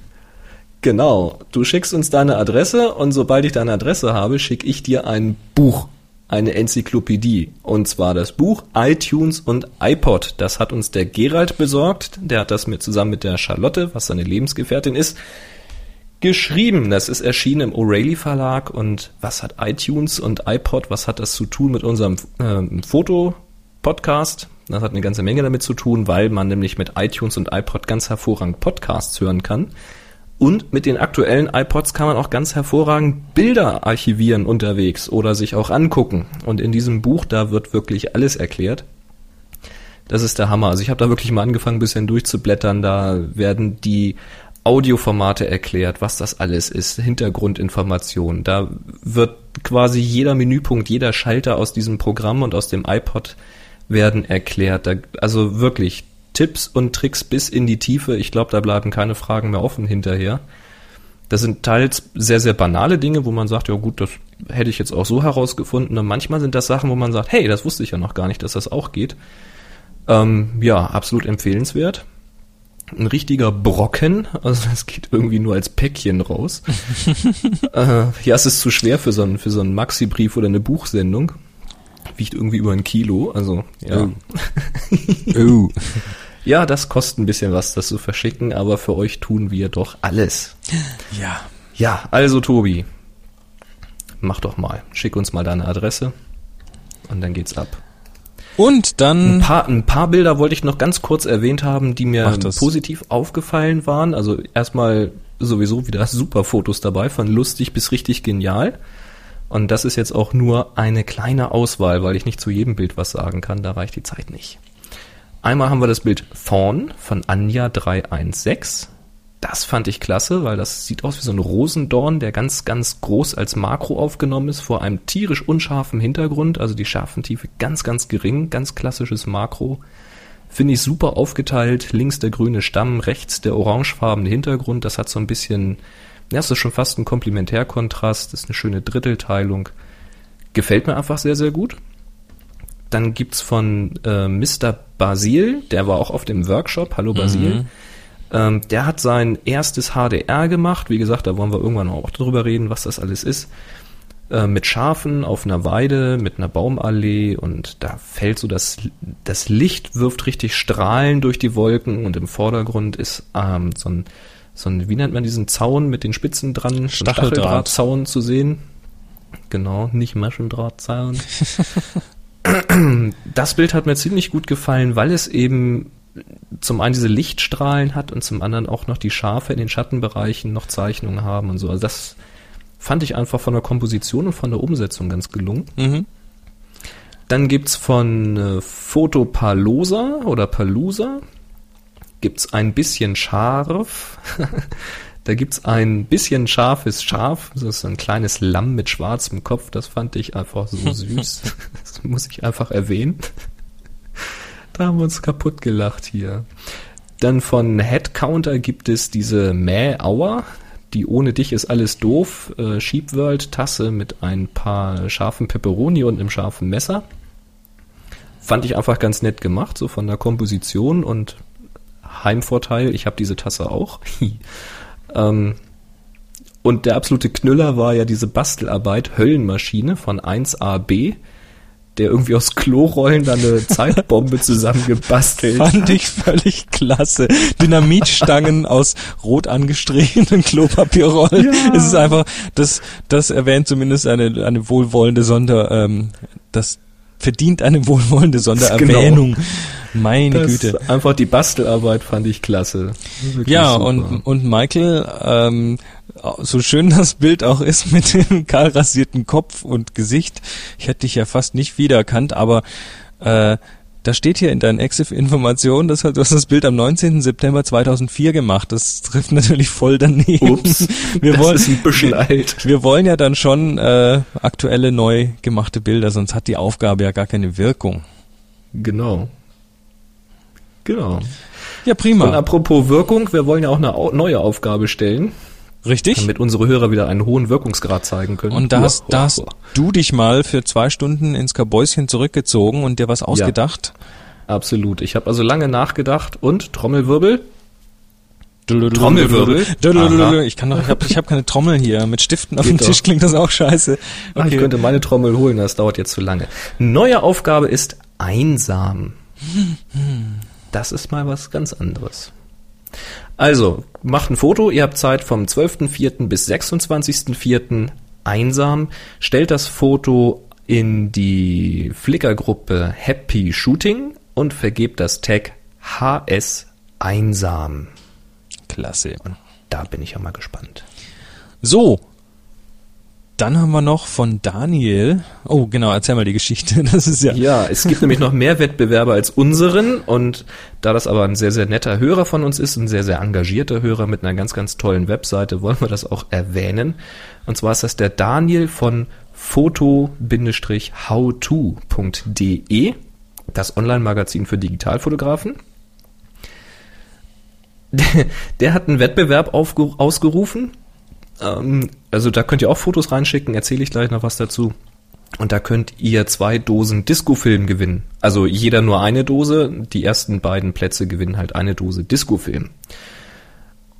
Genau. Du schickst uns deine Adresse und sobald ich deine Adresse habe, schicke ich dir ein Buch eine Enzyklopädie. Und zwar das Buch iTunes und iPod. Das hat uns der Gerald besorgt. Der hat das mit zusammen mit der Charlotte, was seine Lebensgefährtin ist, geschrieben. Das ist erschienen im O'Reilly Verlag. Und was hat iTunes und iPod, was hat das zu tun mit unserem äh, Foto-Podcast? Das hat eine ganze Menge damit zu tun, weil man nämlich mit iTunes und iPod ganz hervorragend Podcasts hören kann. Und mit den aktuellen iPods kann man auch ganz hervorragend Bilder archivieren unterwegs oder sich auch angucken. Und in diesem Buch, da wird wirklich alles erklärt. Das ist der Hammer. Also ich habe da wirklich mal angefangen, ein bisschen durchzublättern. Da werden die Audioformate erklärt, was das alles ist, Hintergrundinformationen. Da wird quasi jeder Menüpunkt, jeder Schalter aus diesem Programm und aus dem iPod werden erklärt. Da, also wirklich Tipps und Tricks bis in die Tiefe. Ich glaube, da bleiben keine Fragen mehr offen hinterher. Das sind teils sehr, sehr banale Dinge, wo man sagt, ja gut, das hätte ich jetzt auch so herausgefunden. Und manchmal sind das Sachen, wo man sagt, hey, das wusste ich ja noch gar nicht, dass das auch geht. Ähm, ja, absolut empfehlenswert. Ein richtiger Brocken, also es geht irgendwie nur als Päckchen raus. äh, ja, es ist zu schwer für so einen, für so einen Maxi-Brief oder eine Buchsendung. Wiegt irgendwie über ein Kilo, also ja. Oh. oh. Ja, das kostet ein bisschen was, das zu verschicken, aber für euch tun wir doch alles. Ja. Ja, also Tobi, mach doch mal. Schick uns mal deine Adresse und dann geht's ab. Und dann. Ein paar, ein paar Bilder wollte ich noch ganz kurz erwähnt haben, die mir positiv aufgefallen waren. Also erstmal sowieso wieder super Fotos dabei, von lustig bis richtig genial. Und das ist jetzt auch nur eine kleine Auswahl, weil ich nicht zu jedem Bild was sagen kann, da reicht die Zeit nicht. Einmal haben wir das Bild Thorn von Anja 316. Das fand ich klasse, weil das sieht aus wie so ein Rosendorn, der ganz, ganz groß als Makro aufgenommen ist, vor einem tierisch unscharfen Hintergrund, also die Scharfentiefe ganz, ganz gering, ganz klassisches Makro. Finde ich super aufgeteilt, links der grüne Stamm, rechts der orangefarbene Hintergrund, das hat so ein bisschen, ja, das ist schon fast ein Komplementärkontrast, das ist eine schöne Drittelteilung. Gefällt mir einfach sehr, sehr gut. Dann gibt's von äh, Mr. Basil, der war auch auf dem Workshop, hallo Basil, mhm. Ähm, der hat sein erstes HDR gemacht. Wie gesagt, da wollen wir irgendwann auch drüber reden, was das alles ist. Äh, mit Schafen auf einer Weide, mit einer Baumallee und da fällt so das, das Licht wirft richtig Strahlen durch die Wolken und im Vordergrund ist ähm, so ein, so ein, wie nennt man diesen Zaun mit den Spitzen dran? Stacheldrahtzaun zu sehen. Genau, nicht Maschendrahtzaun. das Bild hat mir ziemlich gut gefallen, weil es eben zum einen diese Lichtstrahlen hat und zum anderen auch noch die Schafe in den Schattenbereichen noch Zeichnungen haben und so. Also das fand ich einfach von der Komposition und von der Umsetzung ganz gelungen. Mhm. Dann gibt's von äh, Foto Palosa oder Palusa gibt's ein bisschen scharf. da gibt's ein bisschen scharfes Schaf. Das ist ein kleines Lamm mit schwarzem Kopf. Das fand ich einfach so süß. das muss ich einfach erwähnen. Da haben wir uns kaputt gelacht hier. Dann von Headcounter gibt es diese Mäh-Hour. Die ohne dich ist alles doof. Äh, Sheepworld Tasse mit ein paar scharfen Peperoni und einem scharfen Messer. Fand ich einfach ganz nett gemacht, so von der Komposition und Heimvorteil. Ich habe diese Tasse auch. ähm, und der absolute Knüller war ja diese Bastelarbeit Höllenmaschine von 1AB der irgendwie aus Klorollen da eine Zeitbombe zusammengebastelt Fand ich völlig klasse. Dynamitstangen aus rot angestrichenen Klopapierrollen. Ja. Es ist einfach, das, das erwähnt zumindest eine, eine wohlwollende Sonder, ähm, das verdient eine wohlwollende Sondererwähnung. Genau. Meine das Güte. Einfach die Bastelarbeit fand ich klasse. Ja, super. und, und Michael, ähm, so schön das Bild auch ist mit dem kahl rasierten Kopf und Gesicht, ich hätte dich ja fast nicht wiedererkannt, aber äh, da steht hier in deinen Exif-Informationen, dass du hast das Bild am 19. September 2004 gemacht. Das trifft natürlich voll daneben. Ups, wir das wollen, ist ein bisschen alt. Wir wollen ja dann schon äh, aktuelle, neu gemachte Bilder, sonst hat die Aufgabe ja gar keine Wirkung. Genau. Genau. Ja, prima. Und apropos Wirkung, wir wollen ja auch eine neue Aufgabe stellen. Richtig. Damit unsere Hörer wieder einen hohen Wirkungsgrad zeigen können. Und da hast, da hast du dich mal für zwei Stunden ins Kabäuschen zurückgezogen und dir was ausgedacht. Ja, absolut. Ich habe also lange nachgedacht und Trommelwirbel. Trommelwirbel. Ich kann doch, ich habe ich hab keine Trommel hier. Mit Stiften auf Geht dem Tisch doch. klingt das auch scheiße. Okay. Ach, ich könnte meine Trommel holen, das dauert jetzt zu lange. Neue Aufgabe ist einsam. Das ist mal was ganz anderes. Also, macht ein Foto, ihr habt Zeit vom 12.04. bis 26.04. einsam, stellt das Foto in die Flickr-Gruppe Happy Shooting und vergebt das Tag HS einsam. Klasse. Und da bin ich ja mal gespannt. So, dann haben wir noch von Daniel. Oh, genau, erzähl mal die Geschichte. Das ist ja. Ja, es gibt nämlich noch mehr Wettbewerber als unseren und da das aber ein sehr, sehr netter Hörer von uns ist, ein sehr, sehr engagierter Hörer mit einer ganz, ganz tollen Webseite, wollen wir das auch erwähnen. Und zwar ist das der Daniel von foto-howto.de, das Online-Magazin für Digitalfotografen. Der hat einen Wettbewerb ausgerufen, ähm, also da könnt ihr auch Fotos reinschicken, erzähle ich gleich noch was dazu. Und da könnt ihr zwei Dosen Discofilm gewinnen. Also jeder nur eine Dose. Die ersten beiden Plätze gewinnen halt eine Dose Discofilm.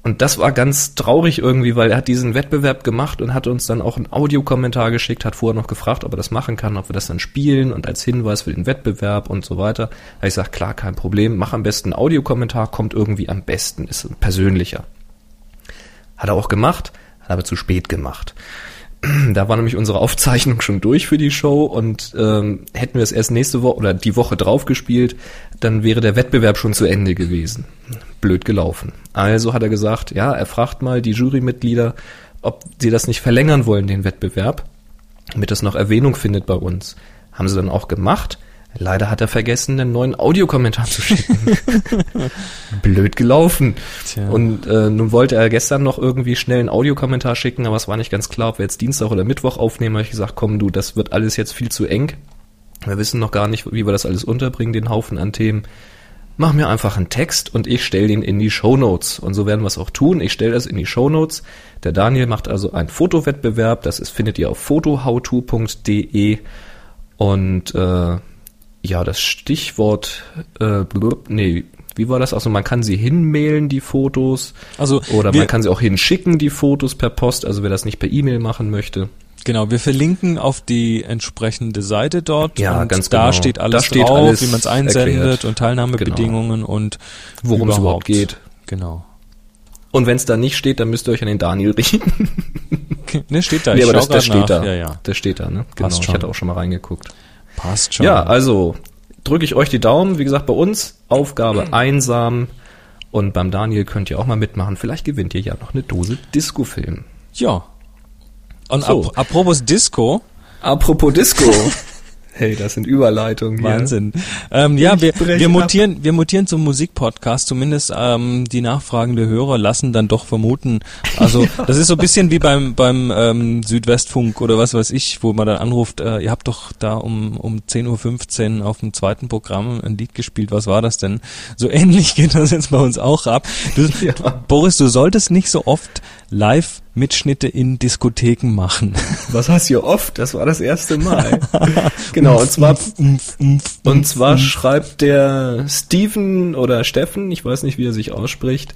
Und das war ganz traurig irgendwie, weil er hat diesen Wettbewerb gemacht und hat uns dann auch einen Audiokommentar geschickt, hat vorher noch gefragt, ob er das machen kann, ob wir das dann spielen und als Hinweis für den Wettbewerb und so weiter. Da ich sage, klar, kein Problem, mach am besten einen Audiokommentar, kommt irgendwie am besten, ist persönlicher. Hat er auch gemacht hat aber zu spät gemacht. Da war nämlich unsere Aufzeichnung schon durch für die Show und ähm, hätten wir es erst nächste Woche oder die Woche drauf gespielt, dann wäre der Wettbewerb schon zu Ende gewesen. Blöd gelaufen. Also hat er gesagt, ja, er fragt mal die Jurymitglieder, ob sie das nicht verlängern wollen, den Wettbewerb, damit das noch Erwähnung findet bei uns. Haben sie dann auch gemacht. Leider hat er vergessen, einen neuen Audiokommentar zu schicken. Blöd gelaufen. Tja. Und äh, nun wollte er gestern noch irgendwie schnell einen Audiokommentar schicken, aber es war nicht ganz klar, ob wir jetzt Dienstag oder Mittwoch aufnehmen. Da habe ich gesagt, komm du, das wird alles jetzt viel zu eng. Wir wissen noch gar nicht, wie wir das alles unterbringen, den Haufen an Themen. Mach mir einfach einen Text und ich stelle den in die Show Notes. Und so werden wir es auch tun. Ich stelle das in die Show Notes. Der Daniel macht also einen Fotowettbewerb. Das ist, findet ihr auf fotohowto.de. Und äh, ja, das Stichwort, äh, blub, nee, Wie war das? Also man kann sie hinmailen, die Fotos. Also Oder man kann sie auch hinschicken, die Fotos per Post, also wer das nicht per E-Mail machen möchte. Genau, wir verlinken auf die entsprechende Seite dort. Ja, ganz da genau. steht alles Da steht drauf, alles wie man es einsendet erklärt. und Teilnahmebedingungen und Worum es überhaupt geht. Genau. Und wenn es da nicht steht, dann müsst ihr euch an den Daniel richten. Ne, steht da. nee, aber das, das steht nach. da. Ja, ja. Das steht da, ne? Genau, ich hatte auch schon mal reingeguckt. Passt schon. Ja, also drücke ich euch die Daumen. Wie gesagt, bei uns Aufgabe einsam. Und beim Daniel könnt ihr auch mal mitmachen. Vielleicht gewinnt ihr ja noch eine Dose Disco-Film. ja. Und So. ap apropos Disco, Apropos Disco. hey, das sind Überleitungen. hier. Wahnsinn. Ähm, ja, wir, wir ab. mutieren, wir mutieren zum Musikpodcast. Zumindest ähm, die nachfragende Hörer lassen dann doch vermuten. Also das ist so ein bisschen wie beim beim ähm, Südwestfunk oder was weiß ich, wo man dann anruft. Äh, ihr habt doch da um um 10:15 Uhr auf dem zweiten Programm ein Lied gespielt. Was war das denn? So ähnlich geht das jetzt bei uns auch ab. Du, Ja. Boris, du solltest nicht so oft Live-Mitschnitte in Diskotheken machen. Was heißt hier oft? Das war das erste Mal. genau, und zwar, und zwar schreibt der Steven oder Steffen, ich weiß nicht, wie er sich ausspricht,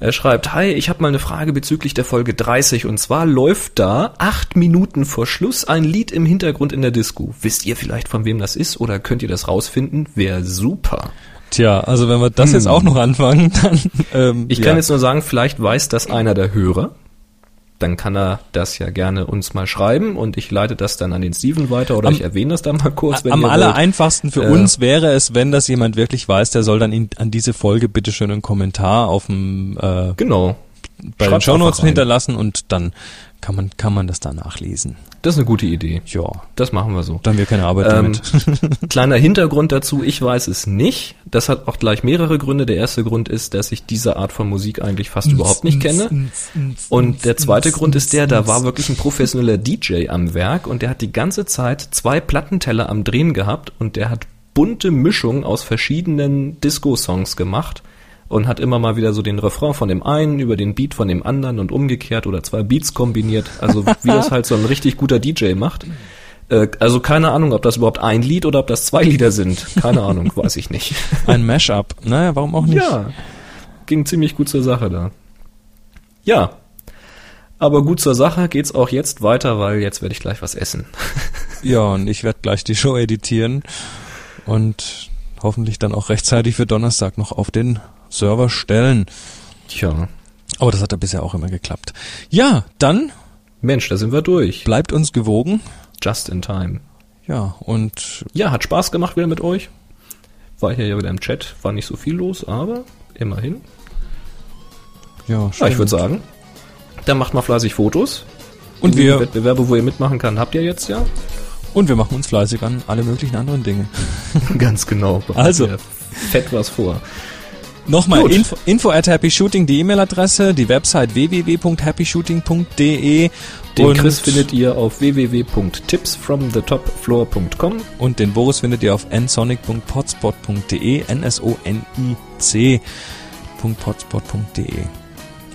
er schreibt, hi, ich habe mal eine Frage bezüglich der Folge 30 und zwar läuft da acht Minuten vor Schluss ein Lied im Hintergrund in der Disco. Wisst ihr vielleicht, von wem das ist oder könnt ihr das rausfinden? Wäre super. Tja, also wenn wir das jetzt auch noch anfangen, dann ähm, Ich ja. kann jetzt nur sagen, vielleicht weiß das einer der Hörer. Dann kann er das ja gerne uns mal schreiben und ich leite das dann an den Steven weiter oder Am- ich erwähne das dann mal kurz, wenn Am wollt. aller einfachsten für Äh, uns wäre es, wenn das jemand wirklich weiß, der soll dann in, an diese Folge bitte schön einen Kommentar auf dem äh, Genau. bei den Schreibt's Shownotes hinterlassen und dann kann man kann man das da nachlesen. Das ist eine gute Idee. Ja, Das machen wir so. dann wir keine Arbeit Ähm, damit. Kleiner Hintergrund dazu, ich weiß es nicht. Das hat auch gleich mehrere Gründe. Der erste Grund ist, dass ich diese Art von Musik eigentlich fast überhaupt nicht kenne. Und der zweite Grund ist der, da war wirklich ein professioneller DJ am Werk und der hat die ganze Zeit zwei Plattenteller am Drehen gehabt und der hat bunte Mischungen aus verschiedenen Disco-Songs gemacht und hat immer mal wieder so den Refrain von dem einen über den Beat von dem anderen und umgekehrt oder zwei Beats kombiniert. Also wie das halt so ein richtig guter DJ macht. Äh, Also keine Ahnung, ob das überhaupt ein Lied oder ob das zwei Lieder sind. Keine Ahnung, weiß ich nicht. Ein Mashup. Naja, warum auch nicht? Ja, ging ziemlich gut zur Sache da. Ja, aber gut zur Sache geht's auch jetzt weiter, weil jetzt werde ich gleich was essen. Ja, und ich werde gleich die Show editieren und hoffentlich dann auch rechtzeitig für Donnerstag noch auf den Server stellen. Tja, Aber das hat ja bisher auch immer geklappt. Ja, dann Mensch, da sind wir durch. bleibt uns gewogen. Just in time. Ja, und Ja, hat Spaß gemacht wieder mit euch. War hier ja wieder im Chat, war nicht so viel los, aber immerhin. ja, Ja, ich würde sagen, dann macht mal fleißig Fotos. Und Die wir, Wettbewerbe, wo ihr mitmachen kann, habt ihr jetzt ja. und wir machen uns fleißig an alle möglichen anderen Dinge. Ganz genau. Also. Fett was vor. Nochmal, info, info at happyshooting, die E-Mail-Adresse, die Website www.happyshooting.de Den Chris findet ihr auf www.tipsfromthetopfloor.com. und den Boris findet ihr auf nsonic.potspot.de, n-s-o-n-i-c.potspot.de.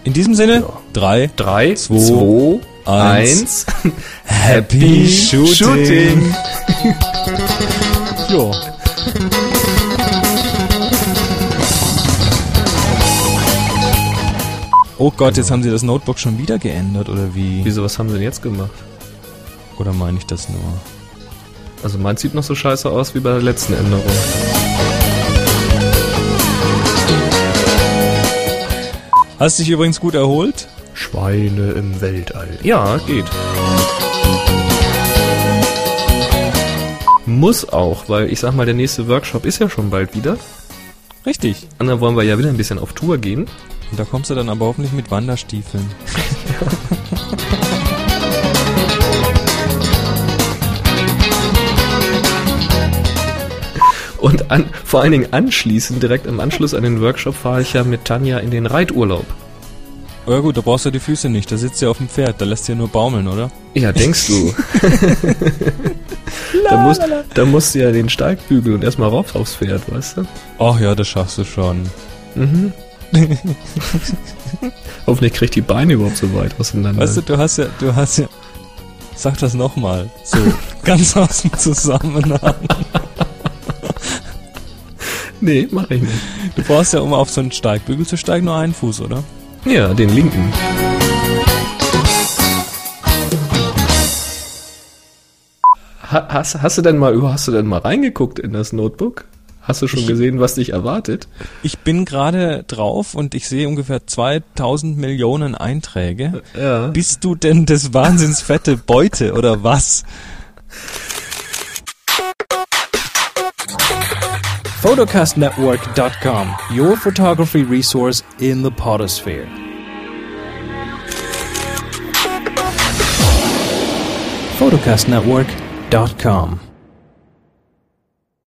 In diesem Sinne, Ja. drei, 3, Zwei, 2, eins. 1. Happy Shooting. Ja. Oh Gott, jetzt haben sie das Notebook schon wieder geändert, oder wie? Wieso, was haben sie denn jetzt gemacht? Oder meine ich das nur? Also meins sieht noch so scheiße aus wie bei der letzten Änderung. Hast dich übrigens gut erholt? Schweine im Weltall. Ja, geht. Muss auch, weil ich sag mal, der nächste Workshop ist ja schon bald wieder. Richtig. Und dann wollen wir ja wieder ein bisschen auf Tour gehen. Und da kommst du dann aber hoffentlich mit Wanderstiefeln. Und an, vor allen Dingen anschließend, direkt im Anschluss an den Workshop, fahre ich ja mit Tanja in den Reiturlaub. Oh ja gut, da brauchst du die Füße nicht. Da sitzt du auf dem Pferd, da lässt du ja nur baumeln, oder? Ja, denkst du. da, musst, da musst du ja den Steigbügel und erstmal rauf aufs Pferd, weißt du? Ach ja, das schaffst du schon. Mhm. Hoffentlich kriegt die Beine überhaupt so weit auseinander. Weißt du, du hast ja, du hast ja. Sag das nochmal. So, ganz aus dem Zusammenhang. Nee, mache ich nicht. Du brauchst ja, um auf so einen Steigbügel zu steigen, nur einen Fuß, oder? Ja, den linken. Hast, hast du denn mal hast du denn mal reingeguckt in das Notebook? Hast du schon ich, gesehen, was dich erwartet? Ich bin gerade drauf und ich sehe ungefähr 2000 Millionen Einträge. Ja. Bist du denn das wahnsinns fette Beute oder was? photocastnetwork.com, your photography resource in the potosphere. photocastnetwork.com